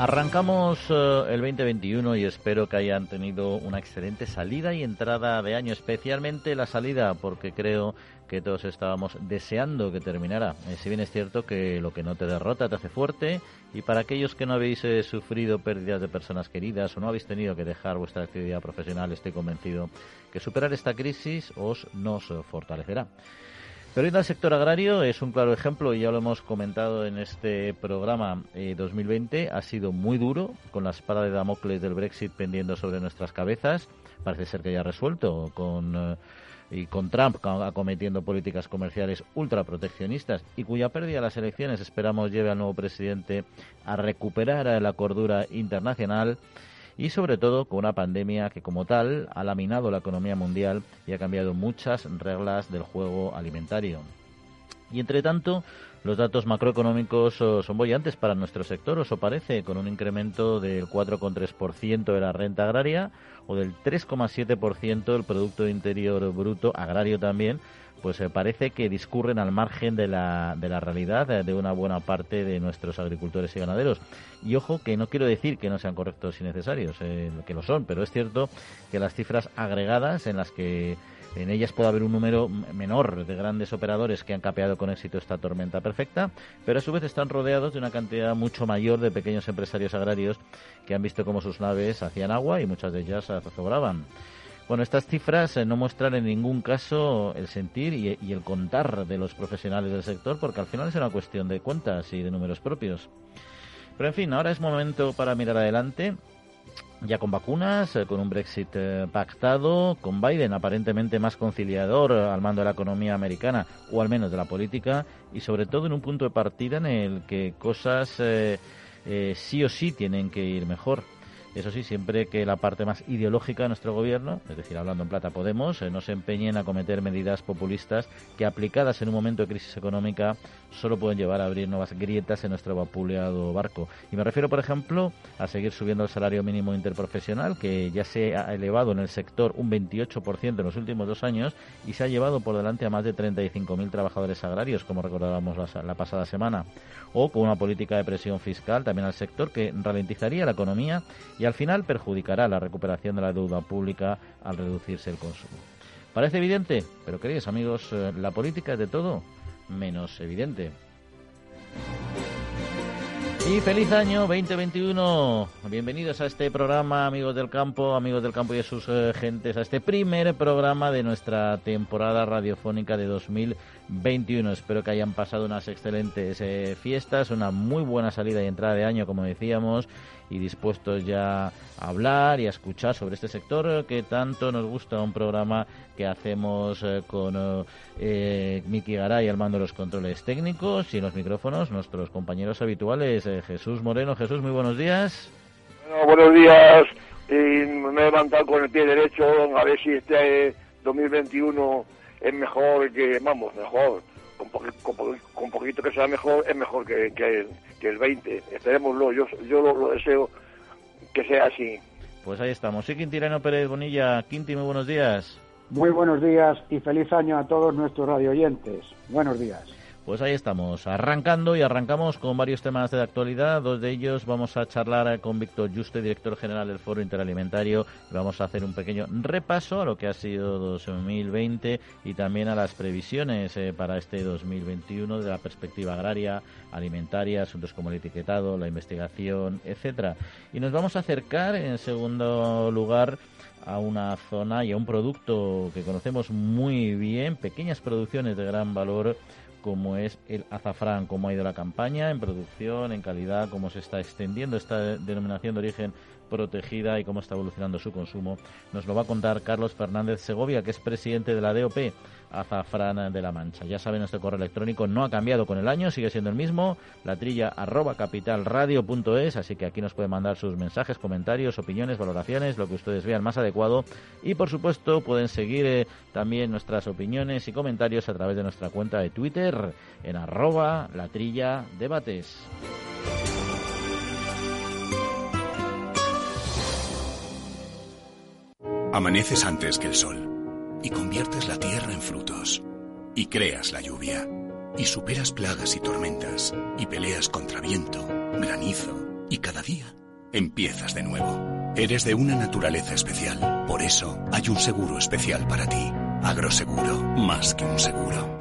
Arrancamos eh, el 2021 y espero que hayan tenido una excelente salida y entrada de año, especialmente la salida, porque creo que todos estábamos deseando que terminara. Eh, si bien es cierto que lo que no te derrota te hace fuerte, y para aquellos que no habéis eh, sufrido pérdidas de personas queridas o no habéis tenido que dejar vuestra actividad profesional, estoy convencido que superar esta crisis os nos fortalecerá. Pero el sector agrario es un claro ejemplo y ya lo hemos comentado en este programa 2020. Eh, ha sido muy duro con la espada de Damocles del Brexit pendiendo sobre nuestras cabezas. Parece ser que ya resuelto con eh, y con Trump acometiendo políticas comerciales ultraproteccionistas y cuya pérdida de las elecciones esperamos lleve al nuevo presidente a recuperar la cordura internacional y sobre todo con una pandemia que como tal ha laminado la economía mundial y ha cambiado muchas reglas del juego alimentario. Y entre tanto, los datos macroeconómicos oh, son bollantes para nuestro sector, os parece, con un incremento del 4,3% de la renta agraria o del 3,7% del Producto Interior Bruto agrario también, pues eh, parece que discurren al margen de la, de la realidad eh, de una buena parte de nuestros agricultores y ganaderos. Y ojo que no quiero decir que no sean correctos y necesarios, eh, que lo son, pero es cierto que las cifras agregadas en las que en ellas puede haber un número menor de grandes operadores que han capeado con éxito esta tormenta perfecta, pero a su vez están rodeados de una cantidad mucho mayor de pequeños empresarios agrarios que han visto cómo sus naves hacían agua y muchas de ellas zozobraban. Bueno, estas cifras eh, no muestran en ningún caso el sentir y, el contar de los profesionales del sector, porque al final es una cuestión de cuentas y de números propios. Pero en fin, ahora es momento para mirar adelante, ya con vacunas, eh, con un Brexit eh, pactado, con Biden aparentemente más conciliador al mando de la economía americana, o al menos de la política, y sobre todo en un punto de partida en el que cosas sí o sí tienen que ir mejor. Eso sí, siempre que la parte más ideológica de nuestro gobierno, es decir, hablando en plata Podemos, eh, no se empeñen a cometer medidas populistas que aplicadas en un momento de crisis económica solo pueden llevar a abrir nuevas grietas en nuestro vapuleado barco. Y me refiero, por ejemplo, a seguir subiendo el salario mínimo interprofesional, que ya se ha elevado en el sector un 28% en los últimos dos años y se ha llevado por delante a más de 35.000 trabajadores agrarios, como recordábamos la, la pasada semana. O con una política de presión fiscal también al sector que ralentizaría la economía y al final perjudicará la recuperación de la deuda pública al reducirse el consumo. Parece evidente, pero queridos amigos, eh, la política es de todo menos evidente. Y feliz año 2021. Bienvenidos a este programa, amigos del campo, amigos del campo y de sus eh, gentes, a este primer programa de nuestra temporada radiofónica de 2021. Espero que hayan pasado unas excelentes eh, fiestas, una muy buena salida y entrada de año, como decíamos, y dispuestos ya a hablar y a escuchar sobre este sector que tanto nos gusta, un programa que hacemos eh, con eh, Miki Garay al mando de los controles técnicos y los micrófonos nuestros compañeros habituales, eh, Jesús Moreno. Jesús, muy buenos días. Bueno, buenos días. Y me he levantado con el pie derecho a ver si este 2021 es mejor que, vamos, mejor, con, poquito que sea mejor, es mejor que, que, el 20. Esperémoslo, yo, yo lo, deseo que sea así. Pues ahí estamos. Sí, Quintirano Pérez Bonilla. Quinti, muy buenos días. Muy buenos días y feliz año a todos nuestros radioyentes. Buenos días. Pues ahí estamos, arrancando y arrancamos con varios temas de actualidad. Dos de ellos vamos a charlar con Víctor Juste, director general del Foro Interalimentario. vamos a hacer un pequeño repaso a lo que ha sido 2020 y también a las previsiones eh, para este 2021 de la perspectiva agraria, alimentaria, asuntos como el etiquetado, la investigación, etcétera. Y nos vamos a acercar, en segundo lugar, a una zona y a un producto que conocemos muy bien, pequeñas producciones de gran valor como es el azafrán, cómo ha ido la campaña en producción, en calidad, cómo se está extendiendo esta denominación de origen protegida y cómo está evolucionando su consumo. Nos lo va a contar Carlos Fernández Segovia, que es presidente de la DOP Azafrán de la Mancha. Ya saben, nuestro correo electrónico no ha cambiado con el año, sigue siendo el mismo, la trilla arroba capitalradio.es, así que aquí nos pueden mandar sus mensajes, comentarios, opiniones, valoraciones, lo que ustedes vean más adecuado. Y por supuesto pueden seguir eh, también nuestras opiniones y comentarios a través de nuestra cuenta de Twitter en arroba la trilla debates. Amaneces antes que el sol y conviertes la tierra en frutos, y creas la lluvia, y superas plagas y tormentas, y peleas contra viento, granizo, y cada día empiezas de nuevo. Eres de una naturaleza especial, por eso hay un seguro especial para ti. Agroseguro, más que un seguro.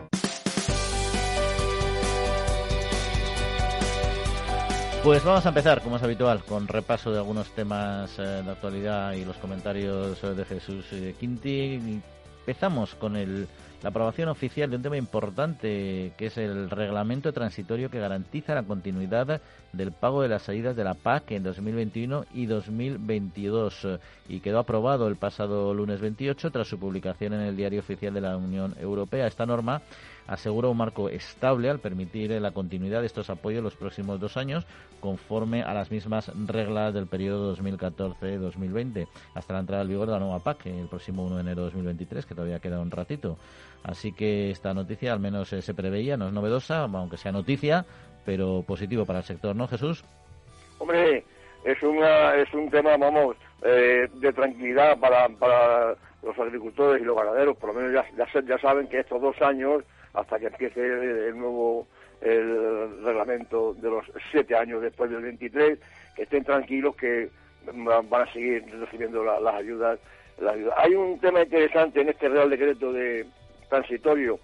Pues vamos a empezar, como es habitual, con repaso de algunos temas eh, de actualidad y los comentarios eh, de Jesús eh, Quinti. Empezamos con el, la aprobación oficial de un tema importante, que es el reglamento transitorio que garantiza la continuidad del pago de las salidas de la PAC en 2021 y 2022 y quedó aprobado el pasado lunes 28 tras su publicación en el Diario Oficial de la Unión Europea. Esta norma asegura un marco estable al permitir la continuidad de estos apoyos los próximos dos años conforme a las mismas reglas del periodo 2014-2020 hasta la entrada al vigor de la nueva PAC el próximo 1 de enero de 2023 que todavía queda un ratito. Así que esta noticia al menos eh, se preveía, no es novedosa, aunque sea noticia, pero positivo para el sector, ¿no, Jesús? Hombre, es, una, es un tema, vamos, eh, de tranquilidad para, para los agricultores y los ganaderos, por lo menos ya, ya saben que estos dos años hasta que empiece el, nuevo el reglamento de los siete años después del 23, que estén tranquilos que van a seguir recibiendo las, ayudas, Hay un tema interesante en este Real Decreto de transitorio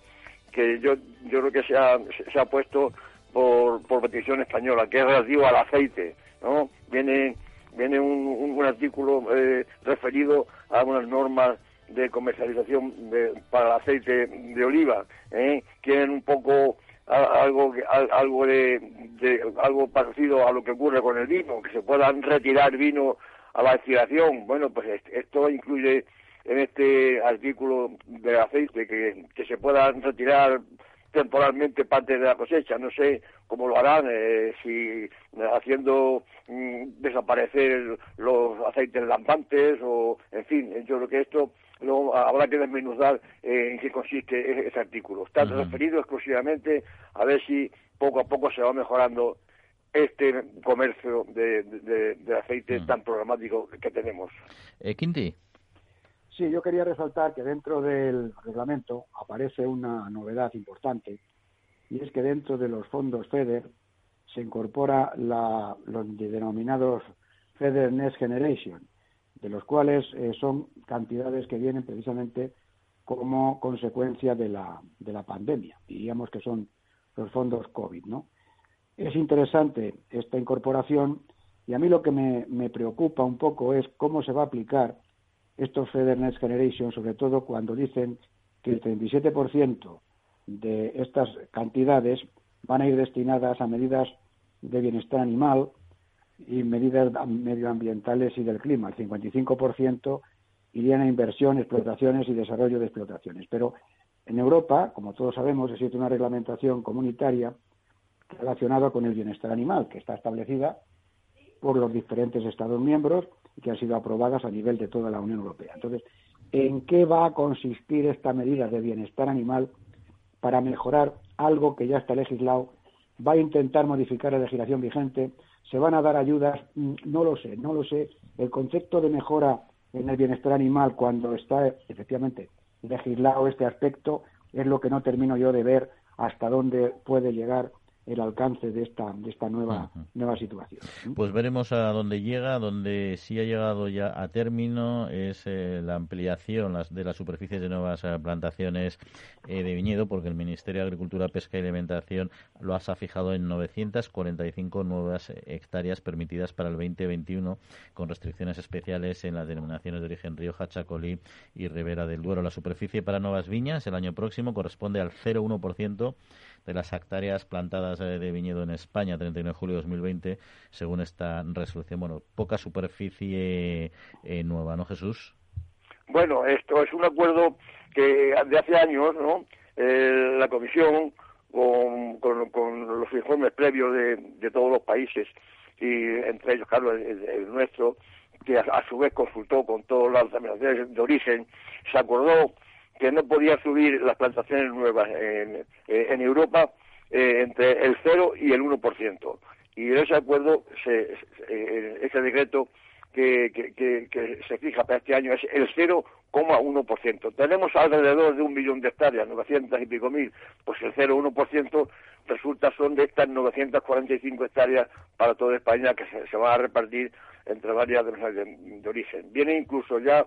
que yo yo creo que se ha, se ha puesto por, por petición española, que es relativo al aceite, ¿no? Viene viene un, un, artículo eh, referido a unas normas de comercialización de, para el aceite de oliva. ¿eh? Quieren un poco algo algo de, algo parecido a lo que ocurre con el vino, que se puedan retirar vino a la destilación. Bueno, pues esto incluye en este artículo de aceite que, que se puedan retirar temporalmente parte de la cosecha. No sé cómo lo harán, eh, si haciendo mm, desaparecer los aceites lampantes o, en fin, yo creo que esto luego habrá que desmenuzar eh, en qué consiste e-, ese artículo. Está referido exclusivamente a ver si poco a poco se va mejorando este comercio de, aceite tan programático que tenemos. Eh, Quinti. Sí, yo quería resaltar que dentro del reglamento aparece una novedad importante y es que dentro de los fondos FEDER se incorpora la, los denominados FEDER Next Generation, de los cuales eh, son cantidades que vienen precisamente como consecuencia de la, de la pandemia. Diríamos que son los fondos COVID, ¿no? Es interesante esta incorporación y a mí lo que me, me preocupa un poco es cómo se va a aplicar estos Feder Next Generation, sobre todo cuando dicen que el 37% de estas cantidades van a ir destinadas a medidas de bienestar animal, y medidas medioambientales y del clima. El 55% irían a inversión, explotaciones y desarrollo de explotaciones. Pero en Europa, como todos sabemos, existe una reglamentación comunitaria relacionada con el bienestar animal, que está establecida por los diferentes Estados miembros que han sido aprobadas a nivel de toda la Unión Europea. Entonces, ¿en qué va a consistir esta medida de bienestar animal para mejorar algo que ya está legislado? ¿Va a intentar modificar la legislación vigente? se van a dar ayudas, mm, no lo sé, no lo sé. El concepto de mejora en el bienestar animal cuando está efectivamente legislado este aspecto es lo que no termino yo de ver hasta dónde puede llegar el alcance de esta, de esta nueva, nueva situación. Pues veremos a dónde llega, donde sí ha llegado ya a término es eh, la ampliación de las superficies de nuevas eh, plantaciones eh, de viñedo, porque el Ministerio de Agricultura, Pesca y Alimentación lo ha fijado en 945 nuevas hectáreas permitidas para el 2021, con restricciones especiales en las denominaciones de origen Rioja, Chacolí y Ribera del Duero. La superficie para nuevas viñas el año próximo corresponde al 0,1% de las hectáreas plantadas eh, de viñedo en España, 39 de julio de 2020, según esta resolución. Bueno, poca superficie eh, nueva, ¿no, Jesús? Bueno, esto es un acuerdo que de hace años, ¿no? Eh, la Comisión, con, con, los informes previos de, todos los países, y entre ellos, claro, el, nuestro, que a, su vez consultó con todas las denominaciones de origen, se acordó que no podía subir las plantaciones nuevas en, eh, Europa eh, entre el 0 y el 1%. Y ese acuerdo, se, eh, ese decreto que, que, se fija para este año es el 0,1%. Tenemos alrededor de un millón de hectáreas, 900 y pico mil, pues el 0,1% resulta son de estas 945 hectáreas para toda España que se, se van a repartir entre varias de, de, origen. Viene incluso ya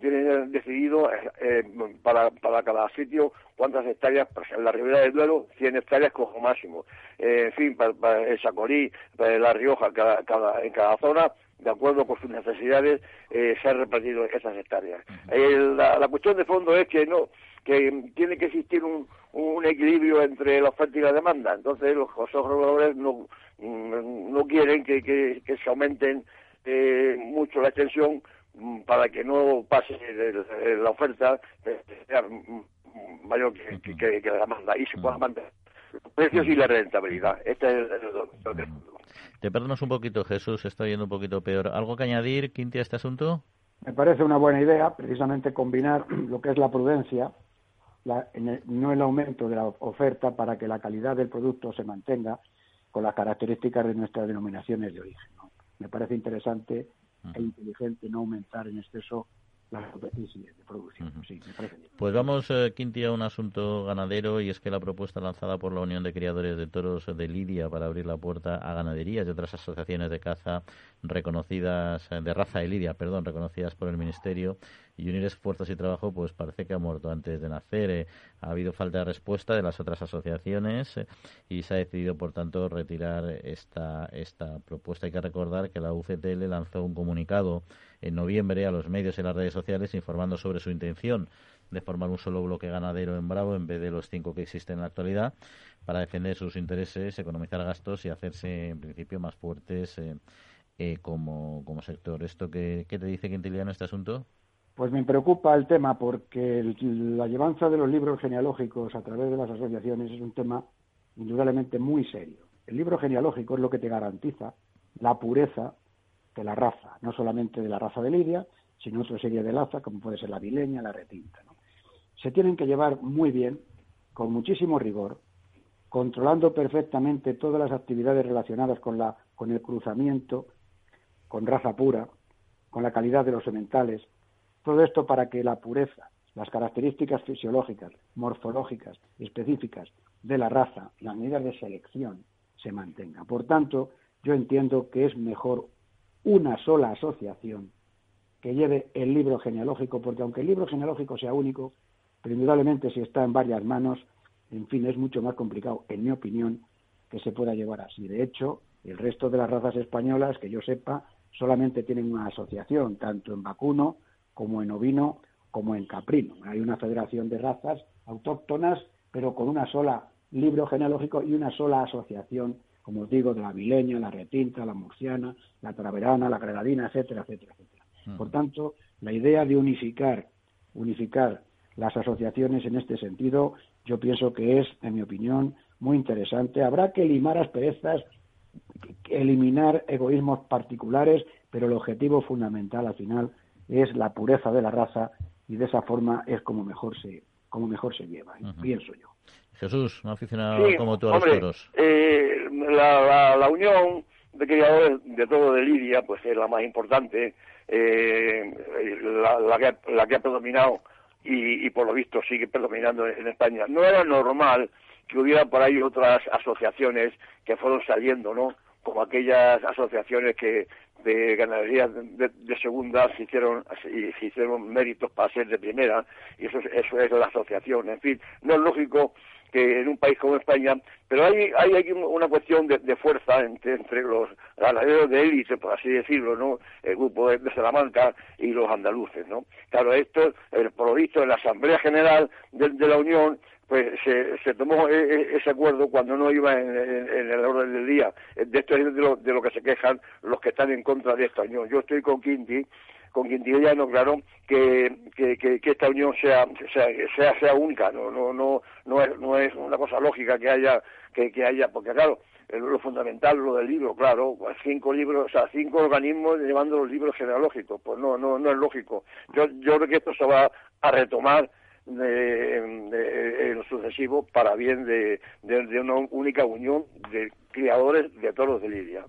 tiene decidido eh, eh, para, para cada sitio cuántas hectáreas, en la Ribera del Duero 100 hectáreas como máximo, eh, en fin, para, para el Sacorí, para La Rioja, cada, cada, en cada zona, de acuerdo con sus necesidades, se han repartido esas hectáreas. la, la, cuestión de fondo es que no que tiene que existir un, un equilibrio entre la oferta y la demanda, entonces los consejos reguladores no, no quieren que, que, que se aumenten mucho la extensión Mm, para que no pase la oferta sea mayor que, que, que, la demanda y se pueda mantener los precios y la rentabilidad. Este es el, Te perdemos un poquito, Jesús, está yendo un poquito peor. ¿Algo que añadir, Quinti, a este asunto? Me parece una buena idea, precisamente combinar lo que es la prudencia, la, no el aumento de la oferta para que la calidad del producto se mantenga con las características de nuestras denominaciones de origen. ¿no? Me parece interesante e inteligente no aumentar en exceso las superficies de producción. sí, me parece bien. Pues vamos, eh, Quinti, a un asunto ganadero y es que la propuesta lanzada por la Unión de Criadores de Toros de Lidia para abrir la puerta a ganaderías y otras asociaciones de caza reconocidas, eh, de raza de Lidia, perdón, reconocidas por el Ministerio y unir esfuerzos y trabajo, pues parece que ha muerto antes de nacer. Eh, ha habido falta de respuesta de las otras asociaciones eh, y se ha decidido, por tanto, retirar esta, esta propuesta. Hay que recordar que la UCTL lanzó un comunicado en noviembre a los medios y las redes sociales informando sobre su intención de formar un solo bloque ganadero en Bravo en vez de los cinco que existen en la actualidad para defender sus intereses, economizar gastos y hacerse, en principio, más fuertes eh, como, como sector. ¿Esto qué, qué te dice Quintiliano este asunto? Pues me preocupa el tema porque la llevanza de los libros genealógicos a través de las asociaciones es un tema indudablemente muy serio. El libro genealógico es lo que te garantiza la pureza de la raza, no solamente de la raza de Lidia, sino otra serie de raza como puede ser la vileña, la retinta. Se tienen que llevar muy bien, con muchísimo rigor, controlando perfectamente todas las actividades relacionadas con, la, con el cruzamiento, con raza pura, con la calidad de los sementales, todo esto para que la pureza, las características fisiológicas, morfológicas, específicas de la raza, las medidas de selección se mantengan. Por tanto, yo entiendo que es mejor una sola asociación que lleve el libro genealógico, porque aunque el libro genealógico sea único, pero indudablemente si está en varias manos, en fin, es mucho más complicado, en mi opinión, que se pueda llevar así. De hecho, el resto de las razas españolas, que yo sepa, solamente tienen una asociación, tanto en vacuno como en ovino, como en caprino. Hay una federación de razas autóctonas, pero con una sola libro genealógico y una sola asociación, como os digo, de la vileña, la retinta, la murciana, la traverana, la granadina, etcétera, etcétera, etcétera. Por tanto, la idea de unificar, unificar las asociaciones en este sentido, yo pienso que es, en mi opinión, muy interesante. Habrá que limar asperezas, eliminar egoísmos particulares, pero el objetivo fundamental al final es la pureza de la raza y de esa forma es como mejor se como mejor se lleva, pienso yo. Jesús, un aficionado como tú a los toros. Eh, la, la, unión de criadores de todo de Lidia, pues es la más importante, eh, la, la, que, la que ha predominado y, y por lo visto sigue predominando en España. No era normal que hubiera por ahí otras asociaciones que fueron saliendo, ¿no? Como aquellas asociaciones que de ganadería de, segunda se hicieron se hicieron méritos para ser de primera y eso eso es la asociación. En fin no es lógico que en un país como España pero hay hay, hay una cuestión de, fuerza entre, entre los ganaderos de élite por así decirlo no el grupo de, Salamanca y los andaluces no claro esto por lo visto en la asamblea general de la Unión pues se, se tomó e, e, ese acuerdo cuando no iba en, el orden del día. De esto es de lo, de lo que se quejan los que están en contra de esta unión. Yo estoy con Quinti, con no claro, que, que, que, esta unión sea, sea, sea, única, no, no, no, no, es, no es una cosa lógica que haya, que, que haya, porque claro, lo fundamental, lo del libro, claro, pues cinco libros, o sea, cinco organismos llevando los libros genealógicos, pues no, no, no es lógico. Yo, yo creo que esto se va a retomar de, en lo sucesivo para bien de, de, una única unión de criadores de toros de Lidia.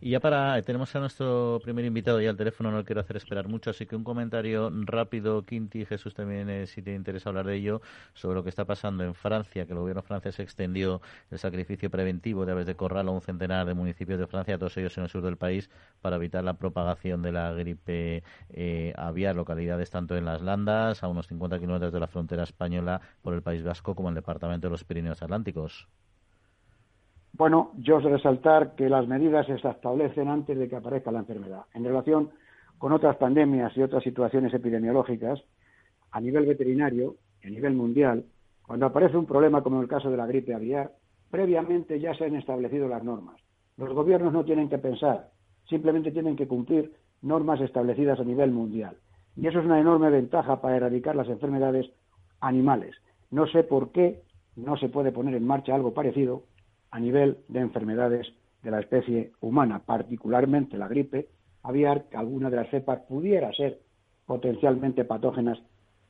Y ya para, tenemos a nuestro primer invitado ya al teléfono, no lo quiero hacer esperar mucho, así que un comentario rápido, Quinti, Jesús también, eh, si te interesa hablar de ello, sobre lo que está pasando en Francia, que el gobierno francés extendió el sacrificio preventivo de aves de corral a un centenar de municipios de Francia, todos ellos en el sur del país, para evitar la propagación de la gripe eh, aviar, localidades tanto en las Landas, a unos 50 kilómetros de la frontera española, por el País Vasco, como en el departamento de los Pirineos Atlánticos. Bueno, yo os resaltar que las medidas se establecen antes de que aparezca la enfermedad. En relación con otras pandemias y otras situaciones epidemiológicas, a nivel veterinario y a nivel mundial, cuando aparece un problema como el caso de la gripe aviar, previamente ya se han establecido las normas. Los gobiernos no tienen que pensar, simplemente tienen que cumplir normas establecidas a nivel mundial. Y eso es una enorme ventaja para erradicar las enfermedades animales. No sé por qué no se puede poner en marcha algo parecido a nivel de enfermedades de la especie humana, particularmente la gripe aviar, que alguna de las cepas pudiera ser potencialmente patógenas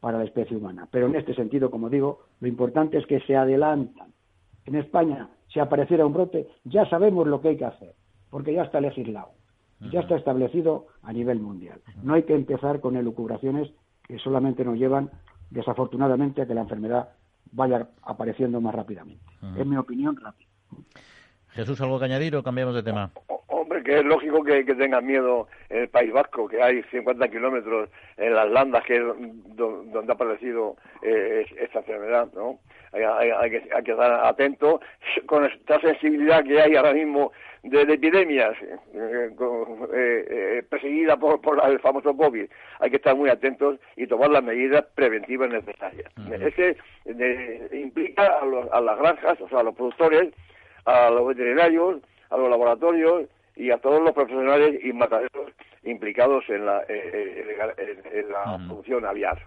para la especie humana. Pero en este sentido, como digo, lo importante es que se adelantan. En España, si apareciera un brote, ya sabemos lo que hay que hacer, porque ya está legislado, ya está establecido a nivel mundial. No hay que empezar con elucubraciones que solamente nos llevan, desafortunadamente, a que la enfermedad vaya apareciendo más rápidamente. Es mi opinión rápida. Jesús, ¿algo que añadir o cambiamos de tema? Hombre, que es lógico que, que tengan miedo en el País Vasco, que hay 50 kilómetros en las landas, que es donde ha aparecido eh, esta enfermedad, ¿no? Hay, que, hay que estar atentos con esta sensibilidad que hay ahora mismo de, epidemias eh, eh, perseguida por, por, el famoso COVID. Hay que estar muy atentos y tomar las medidas preventivas necesarias. Es que implica a, a las granjas, o sea, a los productores, a los veterinarios, a los laboratorios y a todos los profesionales y mataderos implicados en la, en, la producción aviar.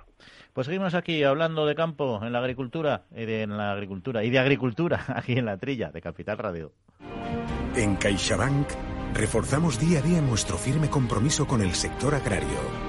Pues seguimos aquí hablando de campo, en la agricultura, en la agricultura y de agricultura aquí en la trilla de Capital Radio. En CaixaBank reforzamos día a día nuestro firme compromiso con el sector agrario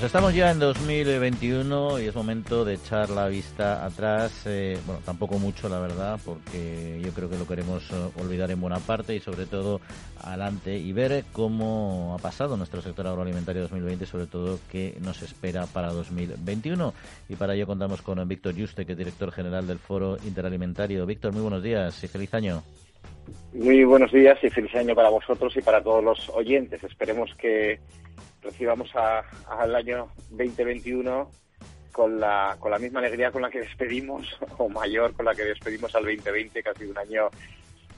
Pues estamos ya en 2021 y es momento de echar la vista atrás. Eh, bueno, tampoco mucho, la verdad, porque yo creo que lo queremos eh, olvidar en buena parte y sobre todo adelante y ver cómo ha pasado nuestro sector agroalimentario 2020 y sobre todo qué nos espera para 2021. Y para ello contamos con Víctor Juste, que es director general del Foro Interalimentario. Víctor, muy buenos días y feliz año. Muy buenos días y feliz año para vosotros y para todos los oyentes. Esperemos que recibamos al año 2021 con la, con la misma alegría con la que despedimos, o mayor con la que despedimos al 2020, que ha sido un año,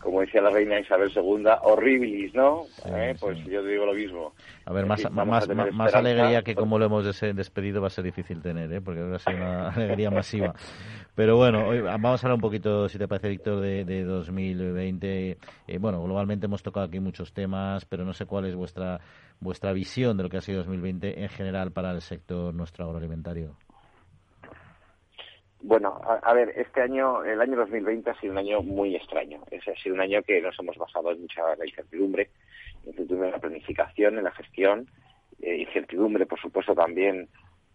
como decía la reina Isabel II, horribilis, ¿no? Eh, pues yo digo lo mismo. A ver, más, más, más, alegría que como lo hemos despedido va a ser difícil tener, ¿eh? porque va a ser una alegría masiva. Pero bueno, hoy vamos a hablar un poquito, si te parece, Víctor, de, de 2020. Eh, bueno, globalmente hemos tocado aquí muchos temas, pero no sé cuál es vuestra vuestra visión de lo que ha sido 2020 en general para el sector nuestro agroalimentario. Bueno, a, ver, este año, el año 2020 ha sido un año muy extraño. Ha sido un año que nos hemos basado en mucha incertidumbre, en la planificación, en la gestión, eh, incertidumbre, por supuesto, también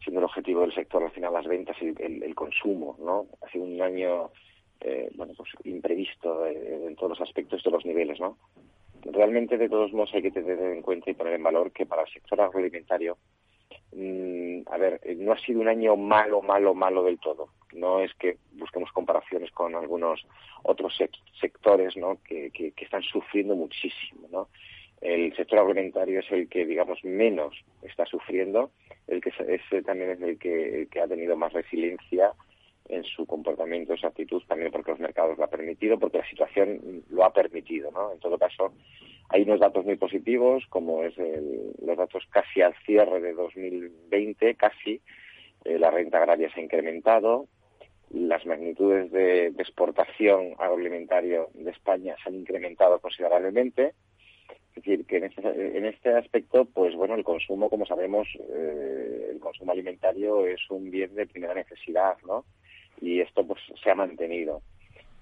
siendo el objetivo del sector al final las ventas y el, consumo, ¿no? Ha sido un año, eh, bueno, pues imprevisto en todos los aspectos, de los niveles, ¿no? realmente de todos modos hay que tener en cuenta y poner en valor que para el sector agroalimentario, mm, a ver, eh, no ha sido un año malo, malo, malo del todo. No es que busquemos comparaciones con algunos otros sectores ¿no? que, que, están sufriendo muchísimo. ¿no? el sector agroalimentario es el que, digamos, menos está sufriendo, el que ese también es el que, ha tenido más resiliencia en su comportamiento, en su actitud, también porque los mercados lo han permitido, porque la situación lo ha permitido, ¿no? En todo caso, hay unos datos muy positivos, como es los datos casi al cierre de 2020, casi, eh, la renta agraria se ha incrementado, las magnitudes de, exportación agroalimentario de España se han incrementado considerablemente. Es decir, que en este, en este aspecto, pues bueno, el consumo, como sabemos, eh, el consumo alimentario es un bien de primera necesidad, ¿no? Y esto pues se ha mantenido.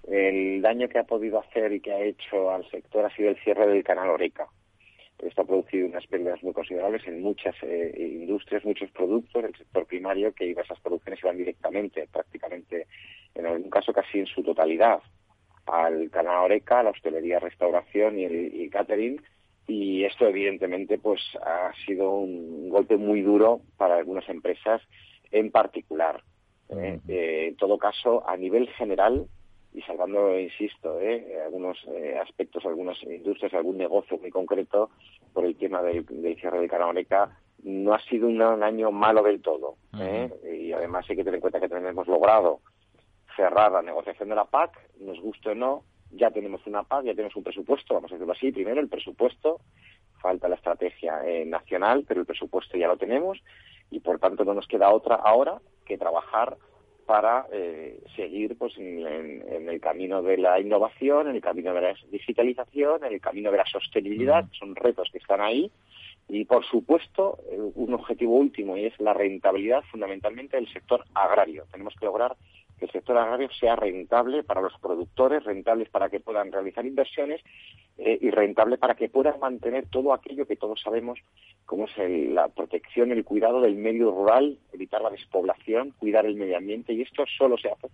El daño que ha podido hacer y que ha hecho al sector ha sido el cierre del canal Oreca. Esto ha producido unas pérdidas muy considerables en muchas eh, industrias, muchos productos del sector primario que esas producciones iban directamente, prácticamente, en algún caso casi en su totalidad, al canal Oreca, a la hostelería, restauración y el catering. Y esto, evidentemente, pues ha sido un golpe muy duro para algunas empresas en particular. ¿Eh? Eh, en todo caso, a nivel general, y salvando, insisto, ¿eh? algunos eh, aspectos, algunas industrias, algún negocio muy concreto por el tema del, cierre de Canaoreca, no ha sido un, año malo del todo. ¿eh? Y además hay que tener en cuenta que también hemos logrado cerrar la negociación de la PAC, nos guste o no, ya tenemos una PAC, ya tenemos un presupuesto, vamos a decirlo así, primero el presupuesto, falta la estrategia nacional, pero el presupuesto ya lo tenemos y por tanto no nos queda otra ahora que trabajar para eh, seguir pues en, el camino de la innovación, en el camino de la digitalización, en el camino de la sostenibilidad, son retos que están ahí y por supuesto eh, un objetivo último y es la rentabilidad fundamentalmente del sector agrario. Tenemos que lograr que el sector agrario sea rentable para los productores, rentable para que puedan realizar inversiones eh, y rentable para que puedan mantener todo aquello que todos sabemos como es la protección, el cuidado del medio rural, evitar la despoblación, cuidar el medio ambiente y esto solo se hace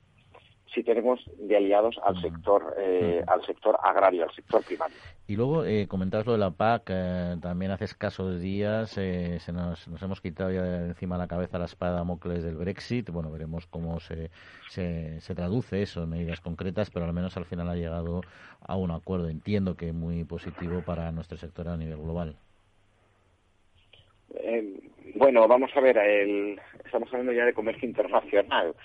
si tenemos de aliados al sector eh, al sector agrario, al sector primario. Y luego eh, comentabas lo de la PAC, eh, también hace escasos días eh, se nos, nos, hemos quitado ya de encima la cabeza la espada Mocles del Brexit. Bueno, veremos cómo se, se, se, traduce eso en medidas concretas, pero al menos al final ha llegado a un acuerdo. Entiendo que muy positivo para nuestro sector a nivel global. bueno, vamos a ver, el, estamos hablando ya de comercio internacional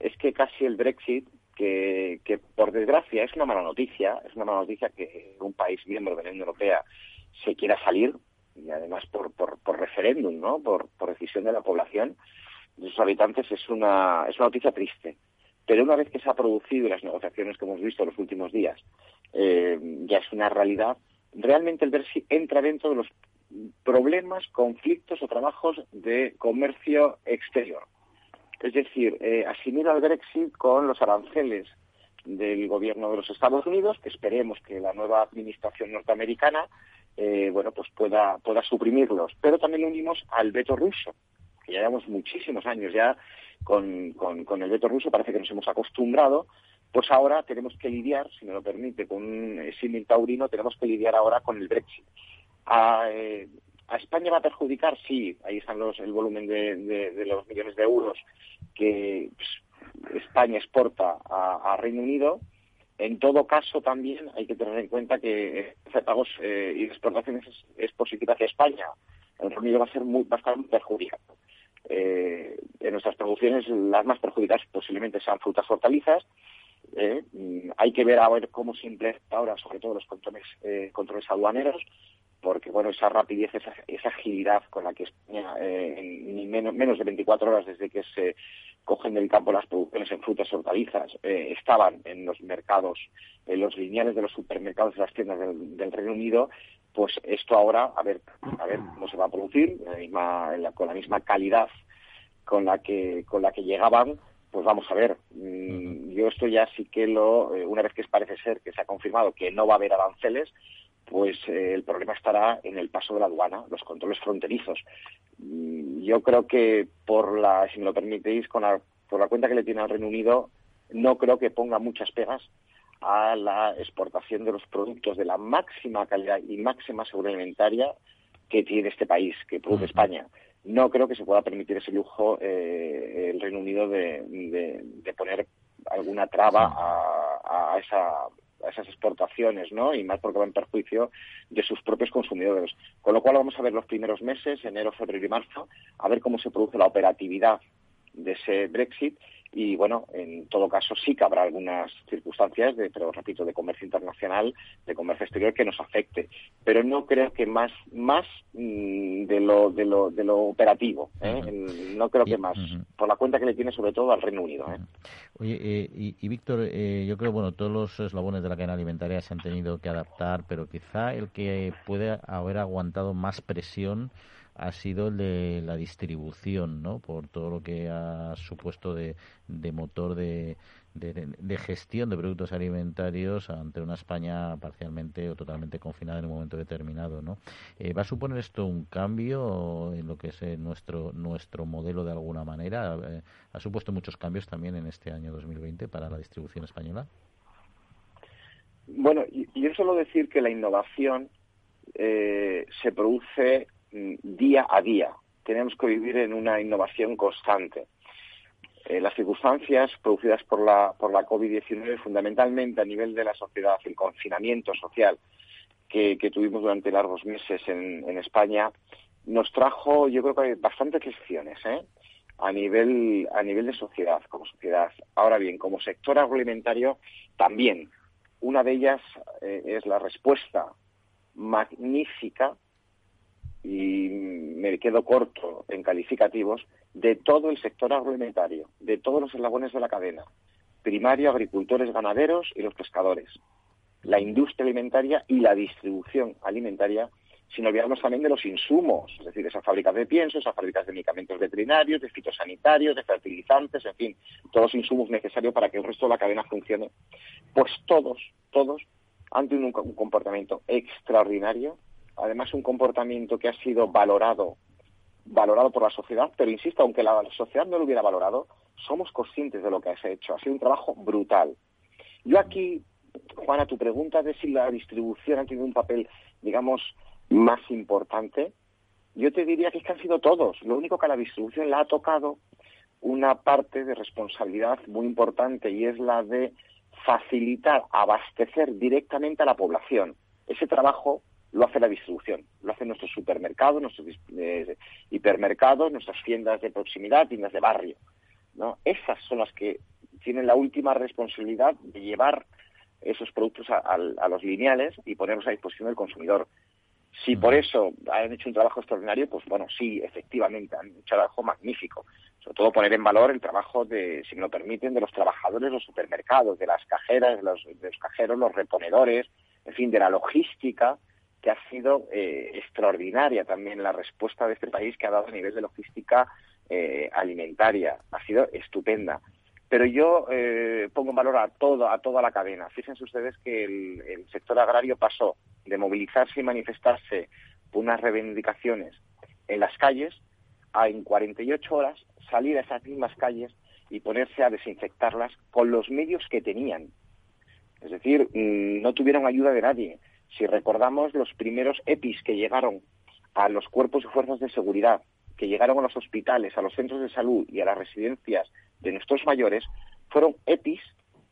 es que casi el Brexit, que, que por desgracia es una mala noticia, es una mala noticia que un país miembro de la Unión Europea se quiera salir, y además por, por, referéndum, ¿no? Por, por decisión de la población de sus habitantes, es una, es una noticia triste. Pero una vez que se ha producido las negociaciones que hemos visto en los últimos días, eh, ya es una realidad, realmente el Brexit entra dentro de los problemas, conflictos o trabajos de comercio exterior. Es decir, eh, asimila el Brexit con los aranceles del gobierno de los Estados Unidos, que esperemos que la nueva administración norteamericana eh, bueno, pues pueda, pueda suprimirlos. Pero también unimos al veto ruso, que ya llevamos muchísimos años ya con, con, el veto ruso, parece que nos hemos acostumbrado, pues ahora tenemos que lidiar, si me lo permite, con un símil taurino, tenemos que lidiar ahora con el Brexit. A, eh, ¿A España va a perjudicar? Sí, ahí están los, el volumen de, los millones de euros que pues, España exporta a, Reino Unido. En todo caso, también hay que tener en cuenta que eh, pagos eh, y exportaciones es, positiva hacia España. El Reino Unido va a ser muy, va perjudicado. Eh, en nuestras producciones, las más perjudicadas posiblemente sean frutas hortalizas. Mm, hay que ver a ver cómo se implementa ahora, sobre todo los controles, controles aduaneros porque bueno esa rapidez, esa, esa agilidad con la que España eh, en menos, menos de 24 horas desde que se cogen del campo las producciones en frutas y hortalizas eh, estaban en los mercados, en los lineales de los supermercados de las tiendas del, Reino Unido, pues esto ahora a ver a ver cómo se va a producir con la misma calidad con la que con la que llegaban pues vamos a ver, mm, yo esto ya sí que lo, eh, una vez que parece ser que se ha confirmado que no va a haber aranceles, pues eh, el problema estará en el paso de la aduana, los controles fronterizos. Mm, yo creo que por la, si me lo permitéis, con la, por la cuenta que le tiene al Reino Unido, no creo que ponga muchas pegas a la exportación de los productos de la máxima calidad y máxima seguridad alimentaria que tiene este país, que produce España. No creo que se pueda permitir ese lujo eh, el Reino Unido de, poner alguna traba a, esa, esas exportaciones, ¿no? Y más porque va en perjuicio de sus propios consumidores. Con lo cual vamos a ver los primeros meses, enero, febrero y marzo, a ver cómo se produce la operatividad de ese Brexit y bueno, en todo caso sí que habrá algunas circunstancias, de, pero repito, de comercio internacional, de comercio exterior que nos afecte, pero no creo que más más mm, de lo de lo de lo operativo, ¿eh? no creo que más por la cuenta que le tiene sobre todo al Reino Unido. ¿eh? Oye, eh, y, y, Víctor, eh, yo creo bueno todos los eslabones de la cadena alimentaria se han tenido que adaptar, pero quizá el que puede haber aguantado más presión ha sido el de la distribución, ¿no? Por todo lo que ha supuesto de, de motor de, de, gestión de productos alimentarios ante una España parcialmente o totalmente confinada en un momento determinado, ¿no? Eh, ¿Va a suponer esto un cambio en lo que es eh, nuestro nuestro modelo de alguna manera? Eh, ¿Ha supuesto muchos cambios también en este año 2020 para la distribución española? Bueno, yo suelo decir que la innovación se produce día a día. Tenemos que vivir en una innovación constante. Eh, las circunstancias producidas por la, por la COVID-19, fundamentalmente a nivel de la sociedad, el confinamiento social que, tuvimos durante largos meses en, España, nos trajo, yo creo que bastantes lecciones, ¿eh? a nivel a nivel de sociedad como sociedad ahora bien como sector agroalimentario también una de ellas eh, es la respuesta magnífica y me quedo corto en calificativos, de todo el sector agroalimentario, de todos los eslabones de la cadena, primario, agricultores, ganaderos y los pescadores, la industria alimentaria y la distribución alimentaria, sin olvidarnos también de los insumos, es decir, esas fábricas de pienso, esas fábricas de medicamentos veterinarios, de fitosanitarios, de fertilizantes, en fin, todos los insumos necesarios para que el resto de la cadena funcione. Pues todos, todos han tenido un comportamiento extraordinario además un comportamiento que ha sido valorado valorado por la sociedad, pero insisto, aunque la sociedad no lo hubiera valorado, somos conscientes de lo que has hecho. Ha sido un trabajo brutal. Yo aquí, Juana, tu pregunta de si la distribución ha tenido un papel, digamos, más importante, yo te diría que es que han sido todos. Lo único que a la distribución la ha tocado una parte de responsabilidad muy importante y es la de facilitar, abastecer directamente a la población. Ese trabajo lo hace la distribución, lo hacen nuestros supermercados, nuestros eh, hipermercados, nuestras tiendas de proximidad, tiendas de barrio. ¿no? Esas son las que tienen la última responsabilidad de llevar esos productos a, los lineales y ponerlos a disposición del consumidor. Si por eso han hecho un trabajo extraordinario, pues bueno, sí, efectivamente, han hecho un trabajo magnífico. Sobre todo poner en valor el trabajo de, si me lo permiten, de los trabajadores de los supermercados, de las cajeras, de los, de los cajeros, los reponedores, en fin, de la logística, que ha sido eh, extraordinaria también la respuesta de este país que ha dado a nivel de logística eh, alimentaria. Ha sido estupenda. Pero yo eh, pongo en valor a, todo, a toda la cadena. Fíjense ustedes que el, sector agrario pasó de movilizarse y manifestarse por unas reivindicaciones en las calles a en 48 horas salir a esas mismas calles y ponerse a desinfectarlas con los medios que tenían. Es decir, mm, no tuvieron ayuda de nadie. Si recordamos los primeros EPIs que llegaron a los cuerpos y fuerzas de seguridad, que llegaron a los hospitales, a los centros de salud y a las residencias de nuestros mayores, fueron EPIs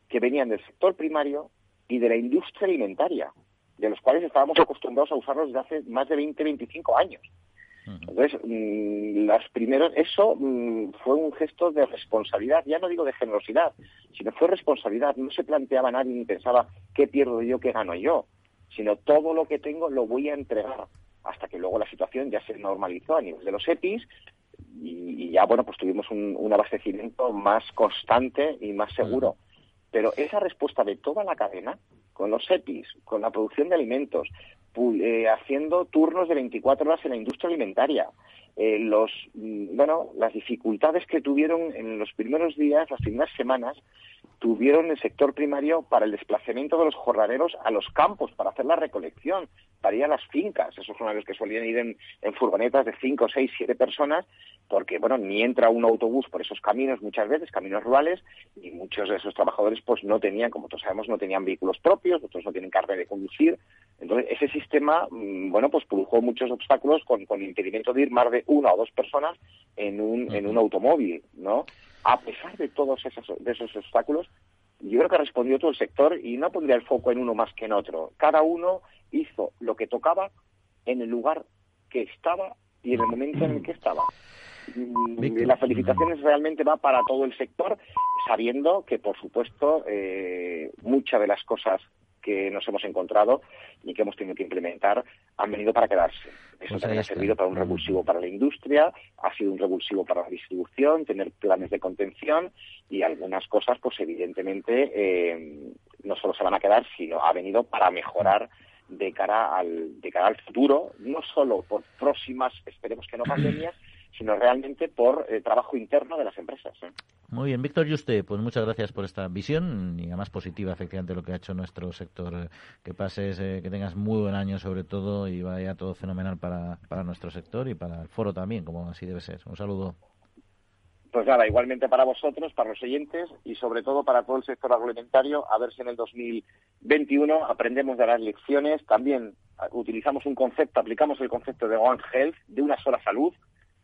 que venían del sector primario y de la industria alimentaria, de los cuales estábamos acostumbrados a usarlos desde hace más de 20, 25 años. Entonces, mm, los primeros, eso mm, fue un gesto de responsabilidad, ya no digo de generosidad, sino fue responsabilidad. No se planteaba nadie ni pensaba qué pierdo yo, qué gano yo sino todo lo que tengo lo voy a entregar hasta que luego la situación ya se normalizó a nivel de los EPIs y, ya, bueno, pues tuvimos un, abastecimiento más constante y más seguro. Pero esa respuesta de toda la cadena, con los EPIs, con la producción de alimentos, eh, haciendo turnos de 24 horas en la industria alimentaria, eh, los, mm, bueno, las dificultades que tuvieron en los primeros días, las primeras semanas, tuvieron el sector primario para el desplazamiento de los jornaleros a los campos para hacer la recolección, para ir a las fincas, esos jornaleros que solían ir en, furgonetas de cinco, seis, siete personas, porque bueno, ni entra un autobús por esos caminos muchas veces, caminos rurales, y muchos de esos trabajadores pues no tenían, como todos sabemos, no tenían vehículos propios, otros no tienen carne de conducir. Entonces, ese sistema, mm, bueno, pues produjo muchos obstáculos con, con impedimento de ir más de una o dos personas en un, en un automóvil, ¿no? a pesar de todos esos, de esos obstáculos, yo creo que respondió todo el sector y no pondría el foco en uno más que en otro. Cada uno hizo lo que tocaba en el lugar que estaba y en el momento en el que estaba. Y las felicitaciones realmente va para todo el sector, sabiendo que, por supuesto, eh, muchas de las cosas que nos hemos encontrado y que hemos tenido que implementar han venido para quedarse. Eso pues también ha servido para un revulsivo para la industria, ha sido un revulsivo para la distribución, tener planes de contención y algunas cosas, pues evidentemente, eh, no solo se van a quedar, sino ha venido para mejorar de cara al, de cara al futuro, no solo por próximas, esperemos que no pandemias, sino realmente por el trabajo interno de las empresas. ¿eh? Muy bien, Víctor Yuste, pues muchas gracias por esta visión y además positiva, efectivamente, lo que ha hecho nuestro sector. Que pases, eh, que tengas muy buen año sobre todo y vaya todo fenomenal para, para nuestro sector y para el foro también, como así debe ser. Un saludo. Pues nada, igualmente para vosotros, para los oyentes y sobre todo para todo el sector agroalimentario, a ver si en el 2021 aprendemos de las lecciones. También utilizamos un concepto, aplicamos el concepto de One Health, de una sola salud,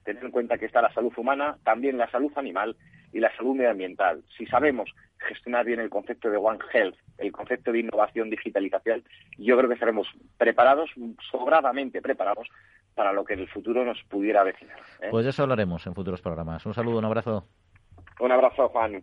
tener en cuenta que está la salud humana, también la salud animal y la salud medioambiental. Si sabemos gestionar bien el concepto de One Health, el concepto de innovación, digitalización, yo creo que estaremos preparados, sobradamente preparados, para lo que en el futuro nos pudiera avecinar. ¿eh? Pues de eso hablaremos en futuros programas. Un saludo, un abrazo. Un abrazo, Juan.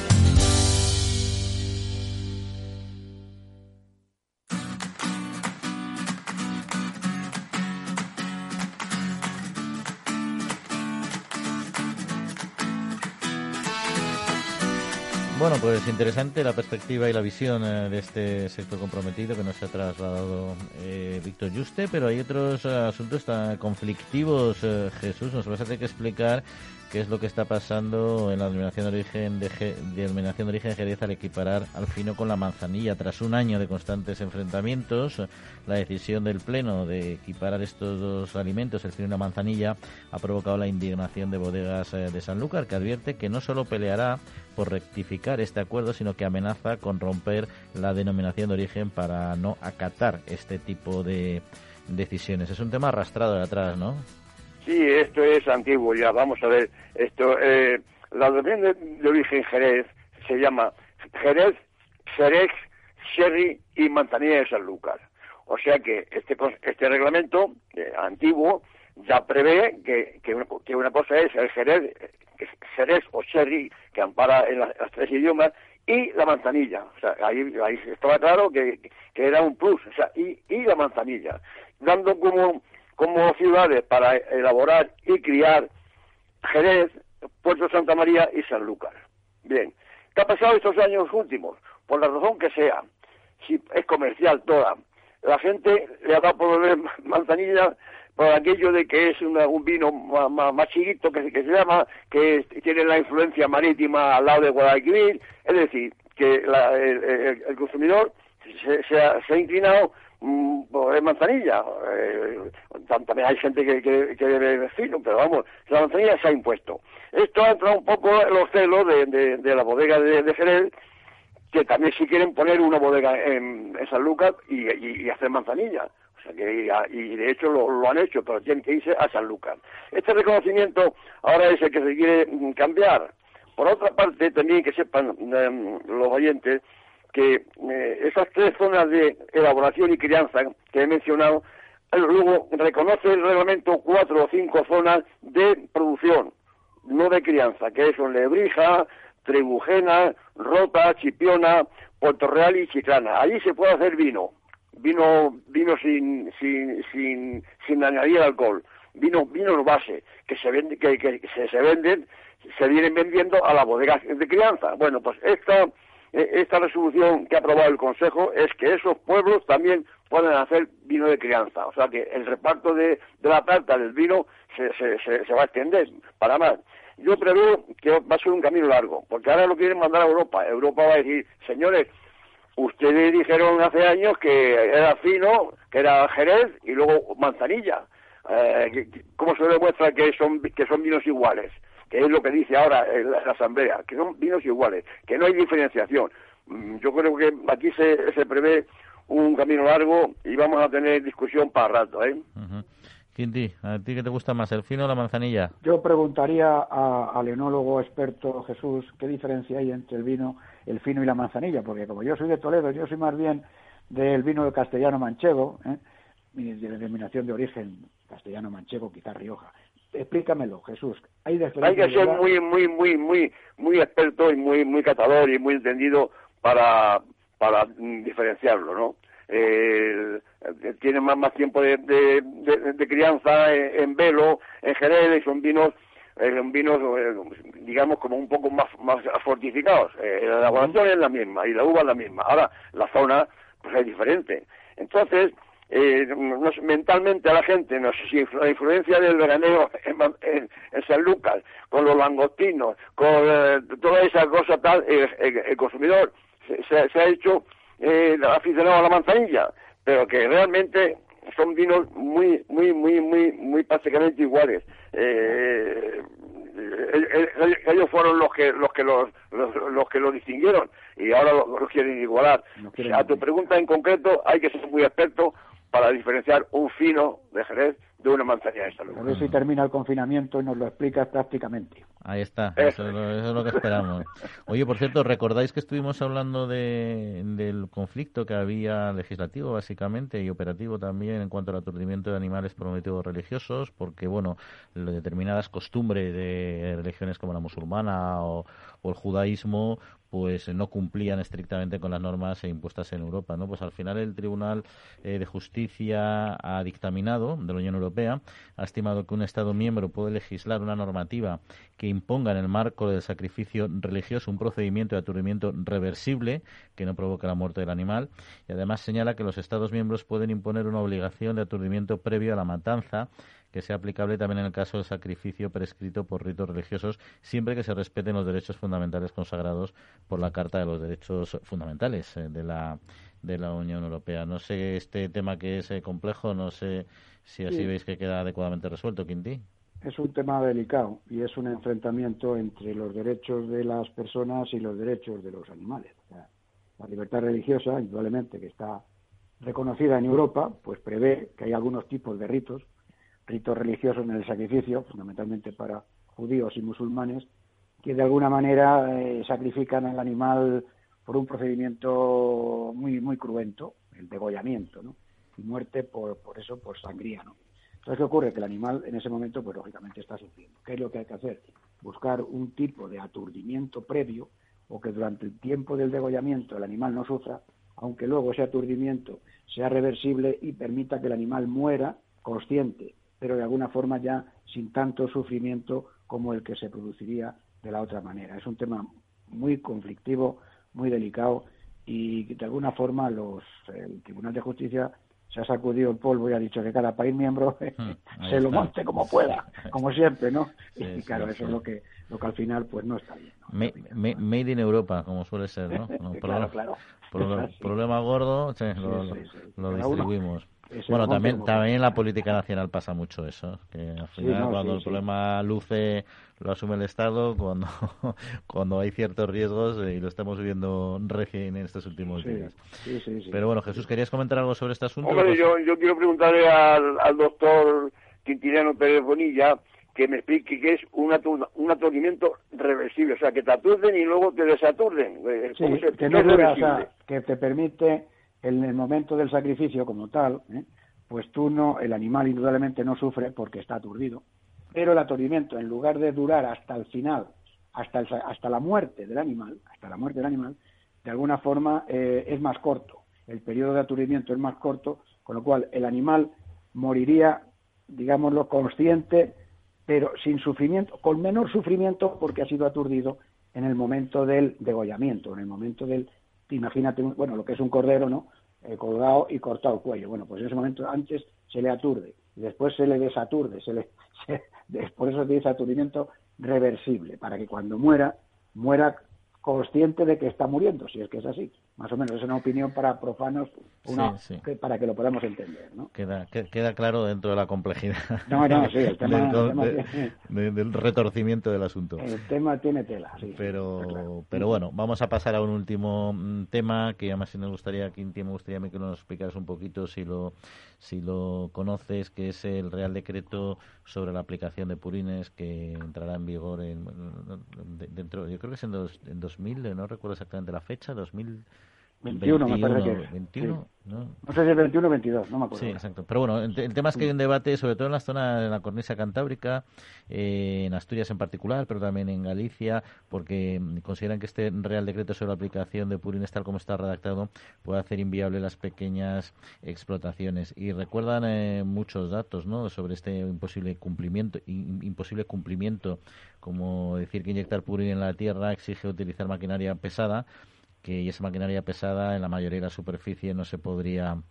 Bueno, pues interesante la perspectiva y la visión eh, de este sector comprometido que nos ha trasladado eh, Víctor Juste, pero hay otros asuntos tan conflictivos, eh, Jesús, nos vas a tener que explicar qué es lo que está pasando en la denominación de origen de, denominación de origen Jerez al equiparar al fino con la manzanilla. Tras un año de constantes enfrentamientos, la decisión del Pleno de equiparar estos dos alimentos, el fino y la manzanilla, ha provocado la indignación de bodegas eh, de Sanlúcar, que advierte que no solo peleará por rectificar este acuerdo, sino que amenaza con romper la denominación de origen para no acatar este tipo de decisiones. Es un tema arrastrado de atrás, ¿no? Sí, esto es antiguo ya. Vamos a ver, esto, eh, la denominación de, origen Jerez se llama Jerez, Jerez, Sherry y Manzanilla de Sanlúcar. O sea que este, este reglamento eh, antiguo ya prevé que, que, una, cosa es el Jerez, Jerez o Sherry, que ampara en las, tres idiomas, y la manzanilla. O sea, ahí, ahí estaba claro que, que era un plus. O sea, y, y la manzanilla. Dando como como ciudades para elaborar y criar Jerez, Puerto Santa María y San Lucas. Bien, ¿qué ha pasado estos años últimos? Por la razón que sea, si es comercial toda, la gente le ha dado por beber manzanilla por aquello de que es un vino más, chiquito que, se llama, que tiene la influencia marítima al lado de Guadalquivir, es decir, que el, consumidor se, ha, inclinado Mm, pues manzanilla. Eh, también hay gente que, que, que fino, pero vamos, la manzanilla se ha impuesto. Esto ha entrado un poco en los celos de, de, la bodega de, de, Jerez, que también si quieren poner una bodega en, San Lucas y, y, hacer manzanilla. O sea que, y, de hecho lo, han hecho, pero tienen que irse a San Lucas. Este reconocimiento ahora es el que se quiere mm, cambiar. Por otra parte, también que sepan em, los oyentes que eh, esas tres zonas de elaboración y crianza que he mencionado, eh, luego reconoce el reglamento cuatro o cinco zonas de producción, no de crianza, que son Lebrija, Trebujena, Rota, Chipiona, Puerto Real y Chiclana. Allí se puede hacer vino, vino, vino sin, sin, sin, sin añadir alcohol, vino, vinos base, que se vende, que, que se, se venden, se vienen vendiendo a las bodegas de crianza. Bueno, pues esta esta resolución que ha aprobado el Consejo es que esos pueblos también pueden hacer vino de crianza. O sea que el reparto de, la plata del vino se, se, va a extender para más. Yo preveo que va a ser un camino largo, porque ahora lo quieren mandar a Europa. Europa va a decir, señores, ustedes dijeron hace años que era fino, que era Jerez y luego manzanilla. Eh, ¿Cómo se demuestra que son, que son vinos iguales? Que es lo que dice ahora la, Asamblea, que son vinos iguales, que no hay diferenciación. Mm, yo creo que aquí se, se prevé un camino largo y vamos a tener discusión para rato. ¿eh? Quinti, ¿a ti qué te gusta más, el fino o la manzanilla? Yo preguntaría al enólogo experto Jesús qué diferencia hay entre el vino, el fino y la manzanilla, porque como yo soy de Toledo, yo soy más bien del vino de castellano manchego, ¿eh? de denominación de origen castellano manchego, quizás Rioja. Explícamelo, Jesús. Hay, hay que ser muy, muy, muy, muy, muy experto y muy, muy catador y muy entendido para, para diferenciarlo, ¿no? Eh, tienen más, más tiempo de, de, crianza en, velo, en Jerez, y son vinos eh, son vinos, eh, digamos, como un poco más, más fortificados. Eh, la elaboración es la misma y la uva es la misma. Ahora, la zona pues es diferente. Entonces, eh, mentalmente a la gente, no sé si la influencia del veraneo en, San Lucas, con los langostinos, con toda esa cosa tal, el, consumidor se, se, ha hecho eh, aficionado a la manzanilla, pero que realmente son vinos muy, muy, muy, muy, muy prácticamente iguales. Eh, ellos fueron los que los que los, los, que lo distinguieron y ahora los, quieren igualar. a tu pregunta en concreto hay que ser muy experto para diferenciar un fino de Jerez de una manzanilla de salud. A ver si termina el confinamiento y nos lo explicas prácticamente. Ahí está, eso, es lo que esperamos. Oye, por cierto, ¿recordáis que estuvimos hablando de, del conflicto que había legislativo, básicamente, y operativo también en cuanto al aturdimiento de animales por motivos religiosos? Porque, bueno, determinadas costumbres de religiones como la musulmana o, o el judaísmo pues no cumplían estrictamente con las normas impuestas en Europa, ¿no? Pues al final el Tribunal eh, de Justicia ha dictaminado de la Unión Europea ha estimado que un Estado miembro puede legislar una normativa que imponga en el marco del sacrificio religioso un procedimiento de aturdimiento reversible que no provoque la muerte del animal y además señala que los Estados miembros pueden imponer una obligación de aturdimiento previo a la matanza que sea aplicable también en el caso del sacrificio prescrito por ritos religiosos, siempre que se respeten los derechos fundamentales consagrados por la Carta de los Derechos Fundamentales eh, de la de la Unión Europea. No sé este tema que es eh, complejo, no sé si así veis que queda adecuadamente resuelto, Quinti. Es un tema delicado y es un enfrentamiento entre los derechos de las personas y los derechos de los animales. la libertad religiosa, indudablemente, que está reconocida en Europa, pues prevé que hay algunos tipos de ritos ritos religiosos en el sacrificio, fundamentalmente para judíos y musulmanes, que de alguna manera eh, sacrifican al animal por un procedimiento muy muy cruento, el degollamiento, ¿no? Y muerte por, por eso, por sangría. Entonces, ¿qué ocurre? Que el animal en ese momento, pues lógicamente está sufriendo. ¿Qué es lo que hay que hacer? Buscar un tipo de aturdimiento previo o que durante el tiempo del degollamiento el animal no sufra, aunque luego ese aturdimiento sea reversible y permita que el animal muera consciente pero de alguna forma ya sin tanto sufrimiento como el que se produciría de la otra manera. Es un tema muy conflictivo, muy delicado y de alguna forma los, el Tribunal de Justicia se ha sacudido el polvo y ha dicho que cada país miembro hmm, se lo monte como pueda, como siempre, ¿no? y claro, eso es lo que, lo que al final pues no está bien. made in Europa, como suele ser, ¿no? claro, claro. Problema, gordo, lo distribuimos bueno, también, también en la política nacional pasa mucho eso, que al final cuando el problema luce lo asume el Estado, cuando, cuando hay ciertos riesgos, eh, y lo estamos viendo recién en estos últimos días. Pero bueno, Jesús, ¿querías comentar algo sobre este asunto? Hombre, yo, yo quiero preguntarle al, al doctor Quintiliano Pérez Bonilla que me explique qué es un, un aturdimiento reversible, o sea, que te aturden y luego te desaturden. Eh, que no dura, o sea, que te permite en el momento del sacrificio como tal, ¿eh? pues tú no, el animal indudablemente no sufre porque está aturdido, pero el aturdimiento, en lugar de durar hasta el final, hasta, hasta la muerte del animal, hasta la muerte del animal, de alguna forma eh, es más corto. El periodo de aturdimiento es más corto, con lo cual el animal moriría, digámoslo, consciente, pero sin sufrimiento, con menor sufrimiento porque ha sido aturdido en el momento del degollamiento, en el momento del imagínate, bueno, lo que es un cordero, ¿no? Eh, colgado y cortado el cuello. Bueno, pues en ese momento antes se le aturde, y después se le desaturde, se le, por eso se dice aturdimiento reversible, para que cuando muera, muera consciente de que está muriendo, si es que es así. Más o menos, es una opinión para profanos, una, para que lo podamos entender. ¿no? Queda, queda claro dentro de la complejidad. No, no, sí, el tema, del, retorcimiento del asunto. El tema tiene tela, sí. Pero, pero bueno, vamos a pasar a un último mm, tema que además si me gustaría, Quinti, me gustaría que nos explicaras un poquito si lo, si lo conoces, que es el Real Decreto sobre la aplicación de purines que entrará en vigor en, dentro, yo creo que es en, dos, en 2000, no recuerdo exactamente la fecha, 2000 21, me parece que 21, ¿no? no sé si es 21 o 22, no me acuerdo. Sí, exacto. Pero bueno, el, tema es que hay un debate, sobre todo en la zona de la cornisa cantábrica, eh, en Asturias en particular, pero también en Galicia, porque consideran que este Real Decreto sobre la aplicación de purines, tal como está redactado, puede hacer inviable las pequeñas explotaciones. Y recuerdan eh, muchos datos ¿no? sobre este imposible cumplimiento, imposible cumplimiento, como decir que inyectar purín en la tierra exige utilizar maquinaria pesada que esa maquinaria pesada en la mayoría de la superficie no se podría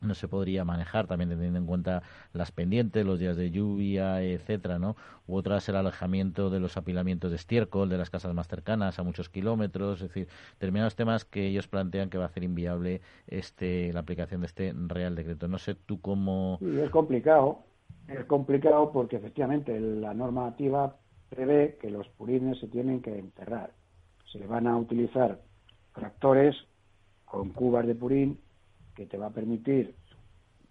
no se podría manejar también teniendo en cuenta las pendientes, los días de lluvia, etcétera, ¿no? U otras el alejamiento de los apilamientos de estiércol de las casas más cercanas a muchos kilómetros, es decir, determinados temas que ellos plantean que va a hacer inviable este la aplicación de este Real Decreto. No sé tú cómo es complicado, es complicado porque efectivamente la normativa prevé que los purines se tienen que enterrar. Se van a utilizar tractores con cubas de purín que te va a permitir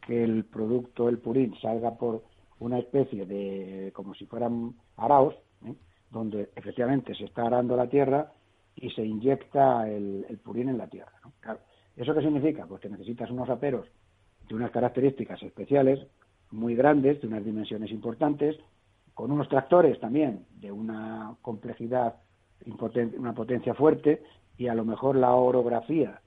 que el producto, el purín, salga por una especie de, como si fueran araos, ¿eh? donde efectivamente se está arando la tierra y se inyecta el, purín en la tierra. ¿Eso qué significa? Pues que necesitas unos aperos de unas características especiales, muy grandes, de unas dimensiones importantes, con unos tractores también de una complejidad, una potencia fuerte, y a lo mejor la orografía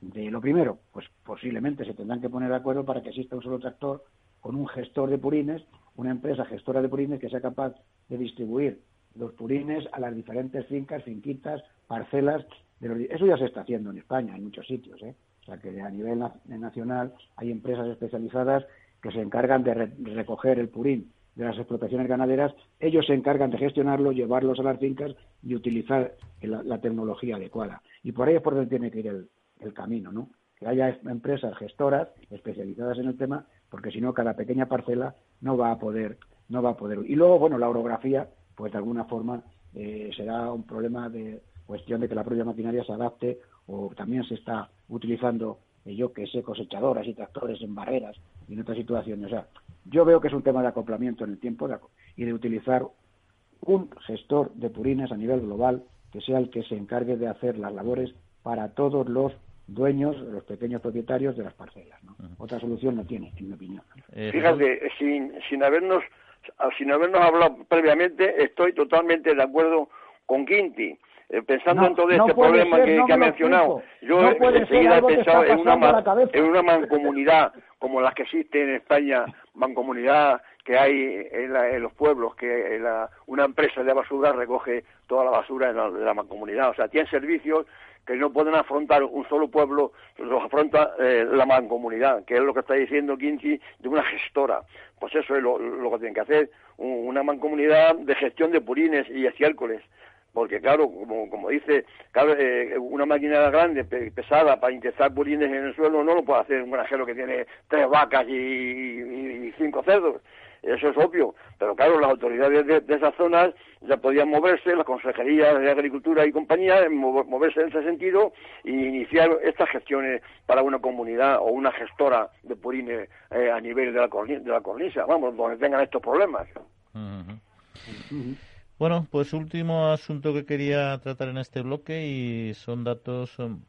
de lo primero, pues posiblemente se tendrán que poner de acuerdo para que exista un solo tractor con un gestor de purines, una empresa gestora de purines que sea capaz de distribuir los purines a las diferentes fincas, finquitas, parcelas. De Eso ya se está haciendo en España, en muchos sitios. ¿eh? O sea que a nivel nacional hay empresas especializadas que se encargan de recoger el purín de las explotaciones ganaderas, ellos se encargan de gestionarlo, llevarlos a las fincas y utilizar la, tecnología adecuada. Y por ahí es por donde tiene que ir el, camino, ¿no? Que haya empresas gestoras especializadas en el tema, porque si no cada pequeña parcela no va a poder, no va a poder. Y luego, bueno, la orografía, pues de alguna forma eh, será un problema de cuestión de que la propia maquinaria se adapte o también se está utilizando, eh, yo que sé, cosechadoras y tractores en barreras y en otras situaciones. O sea, yo veo que es un tema de acoplamiento en el tiempo y de utilizar un gestor de purines a nivel global que sea el que se encargue de hacer las labores para todos los dueños, los pequeños propietarios de las parcelas. Otra solución no tiene, en mi opinión. Eh, Fíjate, sin, sin habernos sin habernos hablado previamente, estoy totalmente de acuerdo con Quinti. Eh, pensando en todo este problema que, ha mencionado, yo enseguida he pensado en una, en una mancomunidad como las que existen en España, mancomunidad que hay en, los pueblos, que una empresa de basura recoge toda la basura en la, mancomunidad. O sea, tienen servicios que no pueden afrontar un solo pueblo, los afronta eh, la mancomunidad, que es lo que está diciendo Quincy de una gestora. Pues eso es lo, lo que tienen que hacer, una mancomunidad de gestión de purines y estiércoles porque claro, como, como dice, claro, eh, una máquina grande, pesada, para inyectar purines en el suelo no lo puede hacer un granjero que tiene tres vacas y, cinco cerdos. Eso es obvio. Pero claro, las autoridades de, esas zonas ya podían moverse, las consejerías de Agricultura y compañía, moverse en ese sentido e iniciar estas gestiones para una comunidad o una gestora de purines eh, a nivel de la, de la cornisa, vamos, donde tengan estos problemas. Bueno, pues último asunto que quería tratar en este bloque y son datos um,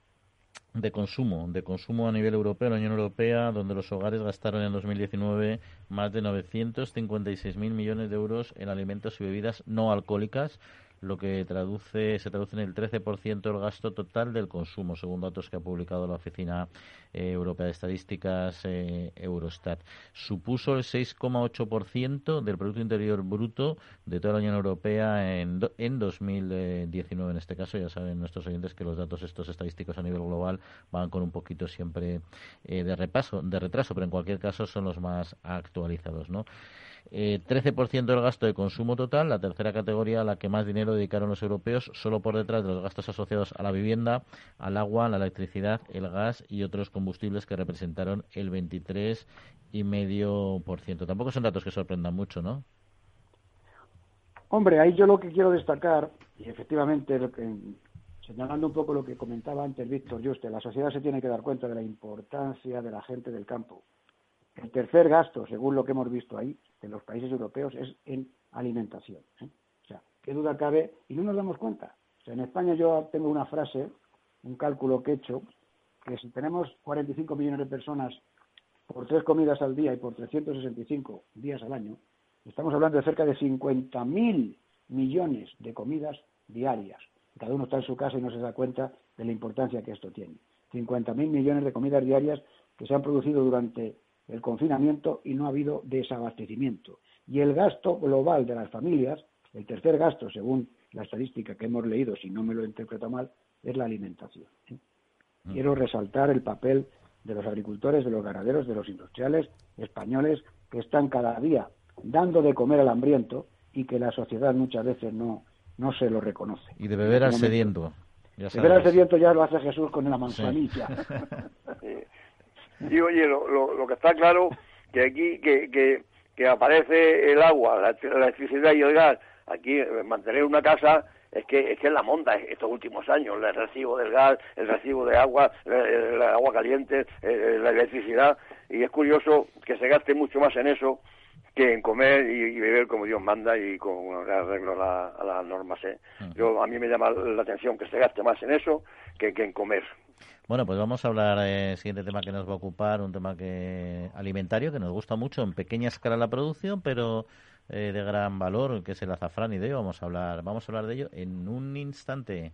de consumo, de consumo a nivel europeo, la Unión Europea, donde los hogares gastaron en 2019 más de 956.000 millones de euros en alimentos y bebidas no alcohólicas, lo que traduce, se traduce en el 13% del gasto total del consumo, según datos que ha publicado la Oficina eh, Europea de Estadísticas eh, Eurostat. Supuso el 6,8% del Producto Interior Bruto de toda la Unión Europea en, en 2019. En este caso, ya saben nuestros oyentes que los datos estos estadísticos a nivel global van con un poquito siempre eh, de repaso, de retraso, pero en cualquier caso son los más actualizados, ¿no? Eh, 13% del gasto de consumo total, la tercera categoría a la que más dinero dedicaron los europeos, solo por detrás de los gastos asociados a la vivienda, al agua, la electricidad, el gas y otros combustibles que representaron el 23,5%. Tampoco son datos que sorprendan mucho, ¿no? Hombre, ahí yo lo que quiero destacar, y efectivamente, señalando un poco lo que comentaba antes Víctor Juste, la sociedad se tiene que dar cuenta de la importancia de la gente del campo. El tercer gasto, según lo que hemos visto ahí, de los países europeos, es en alimentación. ¿eh? O sea, qué duda cabe, y no nos damos cuenta. En España yo tengo una frase, un cálculo que he hecho, que si tenemos 45 millones de personas por tres comidas al día y por 365 días al año, Estamos hablando de cerca de 50.000 millones de comidas diarias. Cada uno está en su casa y no se da cuenta de la importancia que esto tiene. 50.000 millones de comidas diarias que se han producido durante el confinamiento y no ha habido desabastecimiento. Y el gasto global de las familias, el tercer gasto, según la estadística que hemos leído, si no me lo interpreto mal, es la alimentación. ¿eh? Mm. Quiero resaltar el papel de los agricultores, de los ganaderos, de los industriales españoles que están cada día dando de comer al hambriento y que la sociedad muchas veces no, no se lo reconoce. Y de beber al sediento. Ya beber al sediento ya lo hace Jesús con la manzanilla. y oye, lo, lo, que está claro que aquí que, que, aparece el agua, la, electricidad y el gas, aquí eh, mantener una casa es que es que la monta estos últimos años, el recibo del gas, el recibo de agua, el, agua caliente, la electricidad, y es curioso que se gaste mucho más en eso que en comer y, beber como Dios manda y con arreglo a, las normas. ¿eh? Yo, a mí me llama la atención que se gaste más en eso que, en comer. Bueno, pues vamos a hablar, el eh, siguiente tema que nos va a ocupar, un tema que alimentario, que nos gusta mucho, en pequeña escala la producción, pero eh, de gran valor, que es el azafrán, y de ello vamos a hablar, vamos a hablar de ello en un instante.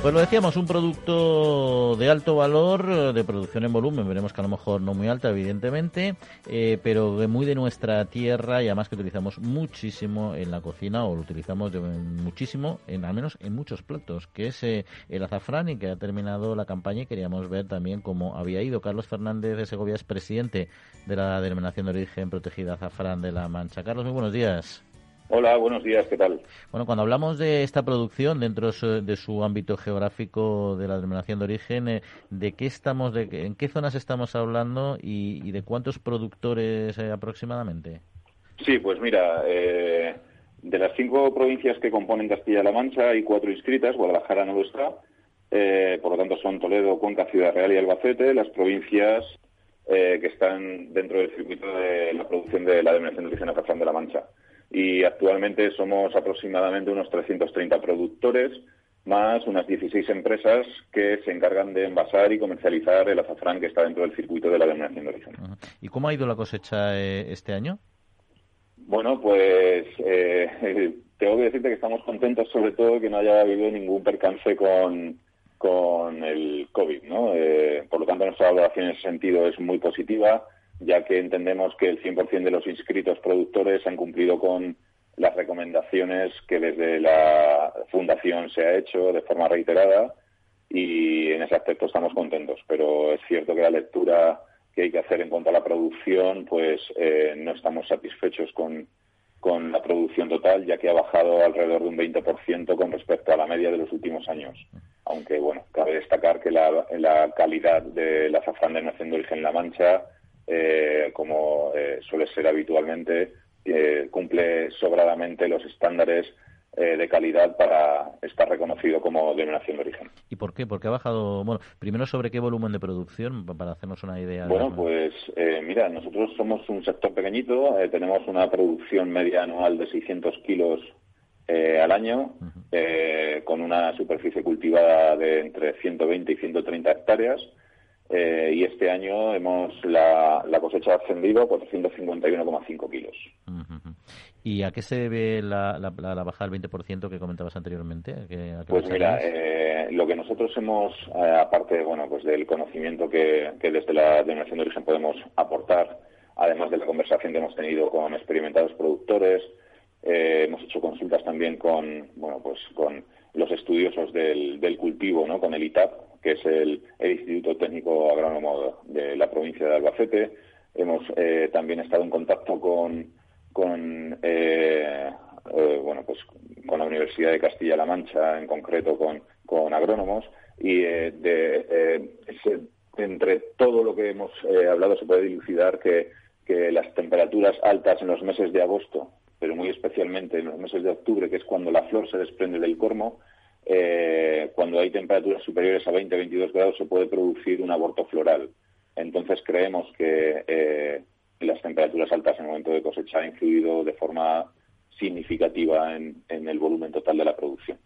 Pues lo decíamos, un producto de alto valor, de producción en volumen, veremos que a lo mejor no muy alta, evidentemente, eh, pero muy de nuestra tierra y además que utilizamos muchísimo en la cocina o lo utilizamos muchísimo, en, al menos en muchos platos, que es eh, el azafrán y que ha terminado la campaña y queríamos ver también cómo había ido. Carlos Fernández de Segovia es presidente de la Denominación de Origen Protegida Azafrán de la Mancha. Carlos, muy buenos días. Hola, buenos días, ¿qué tal? Bueno, cuando hablamos de esta producción dentro de su ámbito geográfico de la denominación de origen, eh, ¿de qué estamos, de, en qué zonas estamos hablando y, de cuántos productores eh, aproximadamente? Sí, pues mira, eh, de las cinco provincias que componen Castilla-La Mancha hay cuatro inscritas, Guadalajara no lo está, por lo tanto son Toledo, Cuenca, Ciudad Real y Albacete, las provincias que están dentro del circuito de la producción de la denominación de origen Azafrán de la Mancha y actualmente somos aproximadamente unos 330 productores más unas 16 empresas que se encargan de envasar y comercializar el azafrán que está dentro del circuito de la denominación de origen. ¿Y cómo ha ido la cosecha eh, este año? Bueno, pues eh, tengo que decirte que estamos contentos sobre todo que no haya habido ningún percance con, con el COVID, ¿no? Eh, por lo tanto, nuestra valoración en ese sentido es muy positiva ya que entendemos que el 100% de los inscritos productores han cumplido con las recomendaciones que desde la Fundación se ha hecho de forma reiterada y en ese aspecto estamos contentos. Pero es cierto que la lectura que hay que hacer en cuanto a la producción, pues eh, no estamos satisfechos con, con la producción total, ya que ha bajado alrededor de un 20% con respecto a la media de los últimos años. Aunque, bueno, cabe destacar que la, la calidad de la azafrán de Nación de Origen La Mancha eh, como eh, suele ser habitualmente, eh, cumple sobradamente los estándares de calidad para estar reconocido como denominación de origen. ¿Y por qué? Porque ha bajado, bueno, primero sobre qué volumen de producción, para hacernos una idea. Bueno, pues mira, nosotros somos un sector pequeñito, tenemos una producción media anual de 600 kilos eh, al año, eh, con una superficie cultivada de entre 120 y 130 hectáreas. Eh, y este año hemos la, cosecha ha ascendido a 451,5 kilos. ¿Y a qué se debe la, la, la, baja del 20% que comentabas anteriormente? pues mira, lo que nosotros hemos, aparte bueno, pues del conocimiento que, que desde la denominación de origen podemos aportar, además de la conversación que hemos tenido con experimentados productores, eh, hemos hecho consultas también con, bueno, pues con los estudiosos del, cultivo, ¿no? Con el ITAP, que es el, Instituto Técnico Agrónomo de la provincia de Albacete. Hemos eh, también estado en contacto con, con eh, bueno, pues con la Universidad de Castilla-La Mancha, en concreto con, con agrónomos, y de, entre todo lo que hemos hablado se puede dilucidar que, que las temperaturas altas en los meses de agosto pero muy especialmente en los meses de octubre, que es cuando la flor se desprende del cormo, eh, cuando hay temperaturas superiores a 20-22 grados se puede producir un aborto floral. Entonces creemos que eh, las temperaturas altas en el momento de cosecha han influido de forma significativa en, el volumen total de la producción.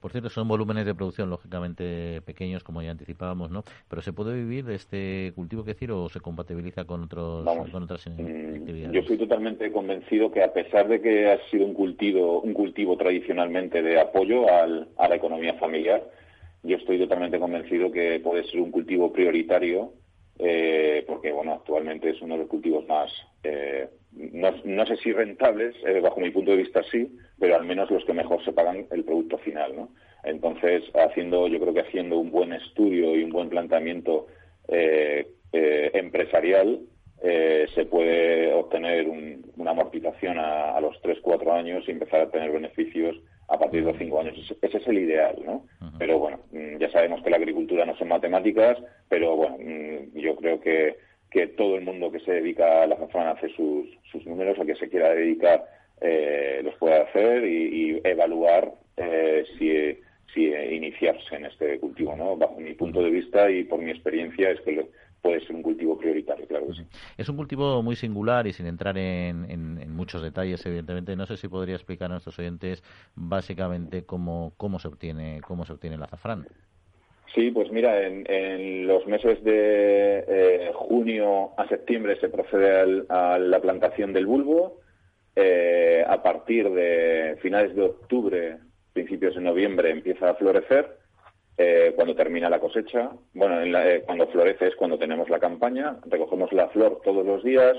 Por cierto, son volúmenes de producción lógicamente pequeños, como ya anticipábamos, ¿no? Pero ¿se puede vivir de este cultivo, que decir, o se compatibiliza con, otros, con otras mm, actividades? Yo estoy totalmente convencido que a pesar de que ha sido un cultivo, un cultivo tradicionalmente de apoyo al, a la economía familiar, yo estoy totalmente convencido que puede ser un cultivo prioritario eh, porque bueno, actualmente es uno de los cultivos más, eh, no, sé si rentables, eh, bajo mi punto de vista sí, pero al menos los que mejor se pagan el producto final, ¿no? Entonces, haciendo, yo creo que haciendo un buen estudio y un buen planteamiento empresarial, se puede obtener una amortización a, a los 3-4 años y empezar a tener beneficios a partir de los cinco años. Ese es el ideal, ¿no? Pero bueno, mm, ya sabemos que la agricultura no son matemáticas, pero bueno, mm, yo creo que, que todo el mundo que se dedica a la azafrán hace sus, sus números, a que se quiera dedicar eh, los puede hacer y, evaluar eh, si, si iniciarse en este cultivo, ¿no? Bajo mi punto de vista y por mi experiencia es que puede ser un cultivo prioritario, claro Es un cultivo muy singular y sin entrar en, muchos detalles, evidentemente. No sé si podría explicar a nuestros oyentes básicamente cómo, cómo se obtiene cómo se obtiene el azafrán. Sí, pues mira, en, los meses de eh, junio a septiembre se procede a la plantación del bulbo. Eh, a partir de finales de octubre, principios de noviembre, empieza a florecer eh, cuando termina la cosecha. Bueno, eh, cuando florece es cuando tenemos la campaña, recogemos la flor todos los días.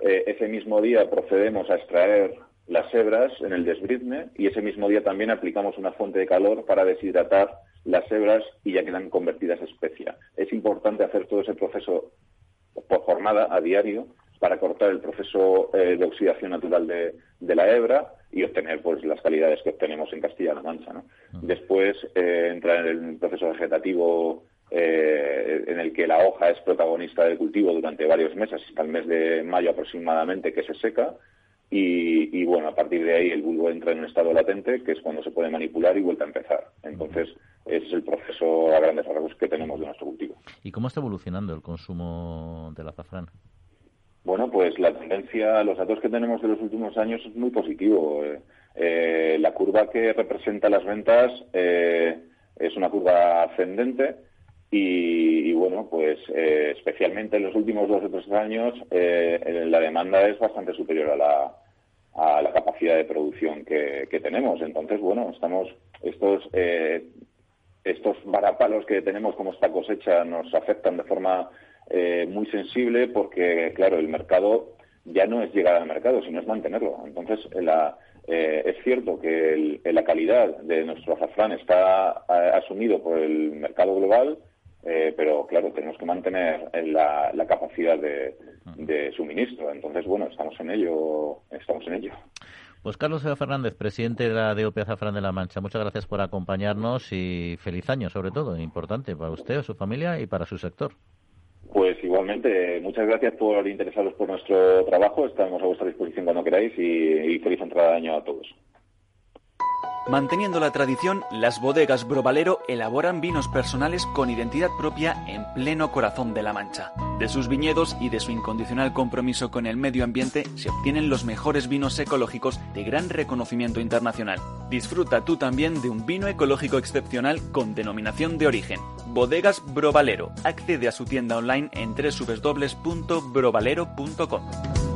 Eh, ese mismo día procedemos a extraer las hebras en el desbrizne y ese mismo día también aplicamos una fuente de calor para deshidratar las hebras y ya quedan convertidas a especia. Es importante hacer todo ese proceso por jornada a diario para cortar el proceso de oxidación natural de la hebra y obtener pues las calidades que obtenemos en Castilla-La Mancha. ¿no? Después eh, entra en el proceso vegetativo eh, en el que la hoja es protagonista del cultivo durante varios meses, hasta el mes de mayo aproximadamente que se seca y, bueno, a partir de ahí el bulbo entra en un estado latente que es cuando se puede manipular y vuelve a empezar. Entonces, ese es el proceso a grandes rasgos que tenemos de nuestro cultivo. ¿Y cómo está evolucionando el consumo del azafrán? Bueno, pues la tendencia, los datos que tenemos de los últimos años es muy positivo. Eh, eh, la curva que representa las ventas eh, es una curva ascendente y, bueno, pues especialmente en los últimos dos o tres años la demanda es bastante superior a la, a la capacidad de producción que, que tenemos. Entonces, bueno, estamos estos estos varapalos que tenemos como esta cosecha nos afectan de forma eh, muy sensible porque, claro, el mercado ya no es llegar al mercado, sino es mantenerlo. Entonces, la, eh, es cierto que la calidad de nuestro azafrán está asumido por el mercado global, eh, pero claro, tenemos que mantener la, capacidad de, de, suministro. Entonces, bueno, estamos en ello, estamos en ello. Pues Carlos Fernández, presidente de la DOP Azafrán de la Mancha, muchas gracias por acompañarnos y feliz año, sobre todo, importante para usted, su familia y para su sector. Pues igualmente, muchas gracias por interesaros por nuestro trabajo. Estamos a vuestra disposición cuando queráis y, feliz entrada de año a todos. Manteniendo la tradición, las bodegas Brovalero elaboran vinos personales con identidad propia en pleno corazón de la Mancha. De sus viñedos y de su incondicional compromiso con el medio ambiente se obtienen los mejores vinos ecológicos de gran reconocimiento internacional. Disfruta tú también de un vino ecológico excepcional con denominación de origen. Bodegas Brovalero. Accede a su tienda online en www.brovalero.com.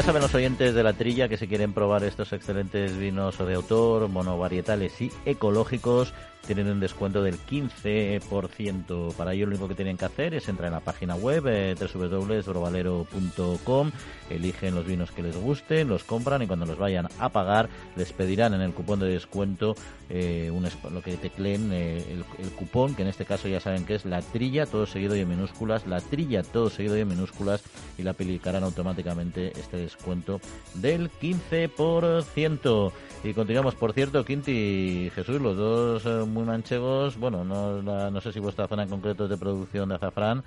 ya saben los oyentes de la trilla que si quieren probar estos excelentes vinos de autor, monovarietales y ecológicos, tienen un descuento del 15%. Para ello lo único que tienen que hacer es entrar en la página web eh, eligen los vinos que les gusten, los compran y cuando los vayan a pagar les pedirán en el cupón de descuento eh, un, lo que tecleen eh, el, cupón, que en este caso ya saben que es la trilla, todo seguido y en minúsculas, la trilla, todo seguido y en minúsculas y la aplicarán automáticamente este descuento del 15%. Y continuamos, por cierto, Quinti y Jesús, los dos eh, muy manchegos, bueno, no, no sé si vuestra zona en concreto es de producción de azafrán,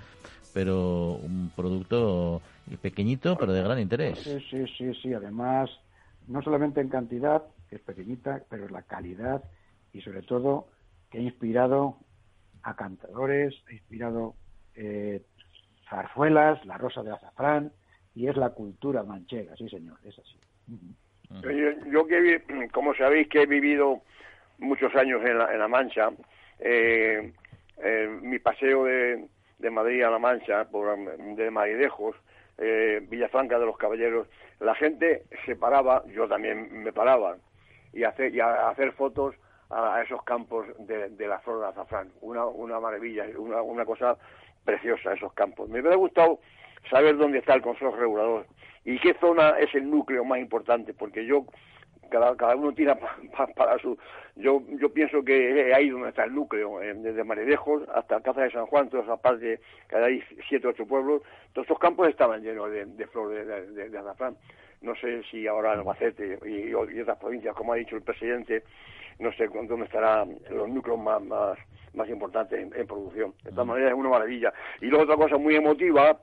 pero un producto pequeñito, pero de gran interés. Sí, sí, sí, sí, además, no solamente en cantidad, que es pequeñita, pero la calidad y sobre todo que ha inspirado a cantadores, ha inspirado eh, zarzuelas, la rosa de azafrán, y es la cultura manchega, sí señor, es así. Yo, yo, que, como sabéis que he vivido muchos años en la, en la Mancha, eh, eh, mi paseo de, de, Madrid a La Mancha, por, de Maridejos, eh, Villafranca de los Caballeros, la gente se paraba, yo también me paraba, y, hacer, y a, hacer fotos a, a, esos campos de, de la flor de azafrán. Una, una maravilla, una, una cosa preciosa, esos campos. Me hubiera gustado saber dónde está el Consejo Regulador y qué zona es el núcleo más importante, porque yo cada, cada uno tira pa, pa, para su yo yo pienso que es ahí donde está el núcleo eh, desde Maredejos hasta Alcázar de San Juan toda esa parte que hay siete ocho pueblos todos estos campos estaban llenos de, de flor de, de, de, azafrán. No sé si ahora Albacete y, y, otras provincias como ha dicho el presidente no sé dónde estarán los núcleos más más, más importantes en, en producción. De todas maneras es una maravilla. Y luego otra cosa muy emotiva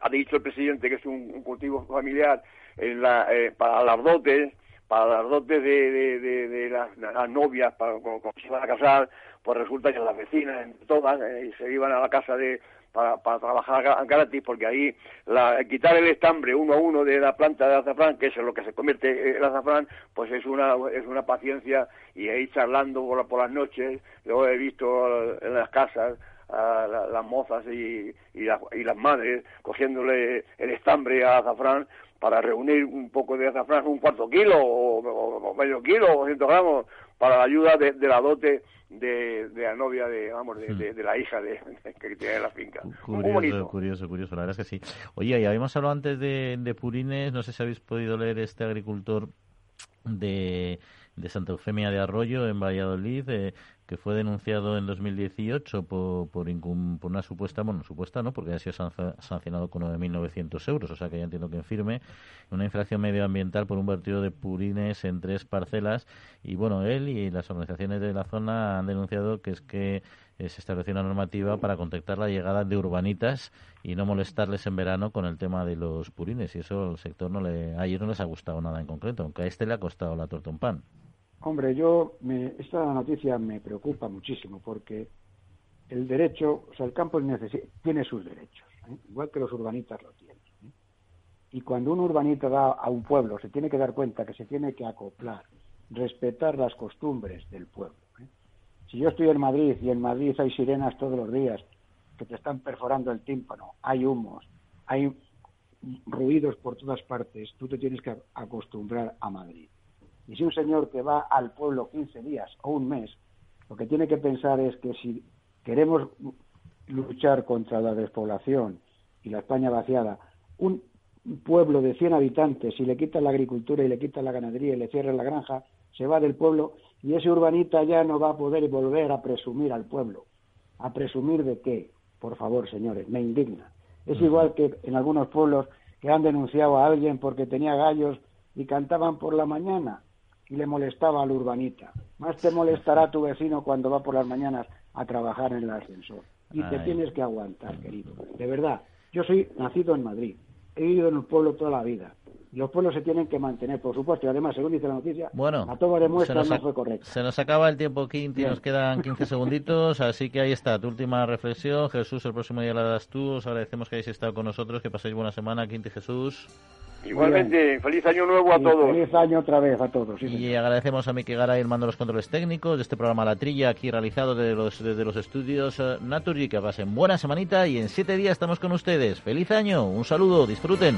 ha dicho el presidente que es un, cultivo familiar en la, eh, para las dotes, para las dotes de, de, de, de las, novias, para cuando se iban a casar, pues resulta que las vecinas, todas, eh, se iban a la casa de para, trabajar gratis, porque ahí la, quitar el estambre uno a uno de la planta de azafrán, que es en lo que se convierte el azafrán, pues es una es una paciencia y ahí charlando por las noches, luego he visto en las casas a la, las mozas y, y, la, y, las madres cogiéndole el estambre a azafrán para reunir un poco de azafrán, un cuarto kilo o, o, o medio kilo o 100 gramos para la ayuda de, de la dote de, de, la novia de vamos de, de, de la hija de, que tiene la finca. Curioso, Muy bonito. curioso curioso la verdad es que sí. Oye ya habíamos hablado antes de, purines no sé si habéis podido leer este agricultor de de Santa Eufemia de Arroyo en Valladolid eh, que fue denunciado en 2018 por, por, por, una supuesta, bueno, supuesta no, porque ha sido sancionado con 9.900 euros, o sea que ya entiendo que en firme, una infracción medioambiental por un vertido de purines en tres parcelas y bueno, él y las organizaciones de la zona han denunciado que es que eh, se estableció una normativa para contactar la llegada de urbanitas y no molestarles en verano con el tema de los purines y eso al sector no le, a ellos no les ha gustado nada en concreto, aunque a este le ha costado la torta un pan. Hombre, yo me, esta noticia me preocupa muchísimo porque el derecho, o sea, el campo tiene sus derechos, ¿eh? igual que los urbanitas lo tienen. ¿eh? Y cuando un urbanita da a un pueblo, se tiene que dar cuenta que se tiene que acoplar, respetar las costumbres del pueblo. ¿eh? Si yo estoy en Madrid y en Madrid hay sirenas todos los días que te están perforando el tímpano, hay humos, hay ruidos por todas partes, tú te tienes que acostumbrar a Madrid. Y si un señor que va al pueblo 15 días o un mes, lo que tiene que pensar es que si queremos luchar contra la despoblación y la España vaciada, un pueblo de 100 habitantes, si le quitan la agricultura y le quitan la ganadería y le cierran la granja, se va del pueblo y ese urbanita ya no va a poder volver a presumir al pueblo. ¿A presumir de qué? Por favor, señores, me indigna. Es igual que en algunos pueblos que han denunciado a alguien porque tenía gallos y cantaban por la mañana y le molestaba al urbanita. Más te molestará tu vecino cuando va por las mañanas a trabajar en el ascensor. Y Ay. te tienes que aguantar, querido. De verdad, yo soy nacido en Madrid. he vivido en un pueblo toda la vida. Los pueblos se tienen que mantener, por supuesto, y además, según dice la noticia, bueno, a todo demuestra se nos, no fue se nos acaba el tiempo, Quinti, nos quedan 15 segunditos, así que ahí está, tu última reflexión. Jesús, el próximo día la das tú, os agradecemos que hayáis estado con nosotros, que paséis buena semana, Quinti Jesús. Igualmente, feliz año nuevo a Y todos. Feliz año otra vez a todos. sí, Y señor. agradecemos a Miki Garay el mando de los controles técnicos de este programa La Trilla, aquí realizado desde los, desde los estudios eh, Naturgy. Que pasen buena semanita y en siete días estamos con ustedes. ¡Feliz año! Un saludo, disfruten.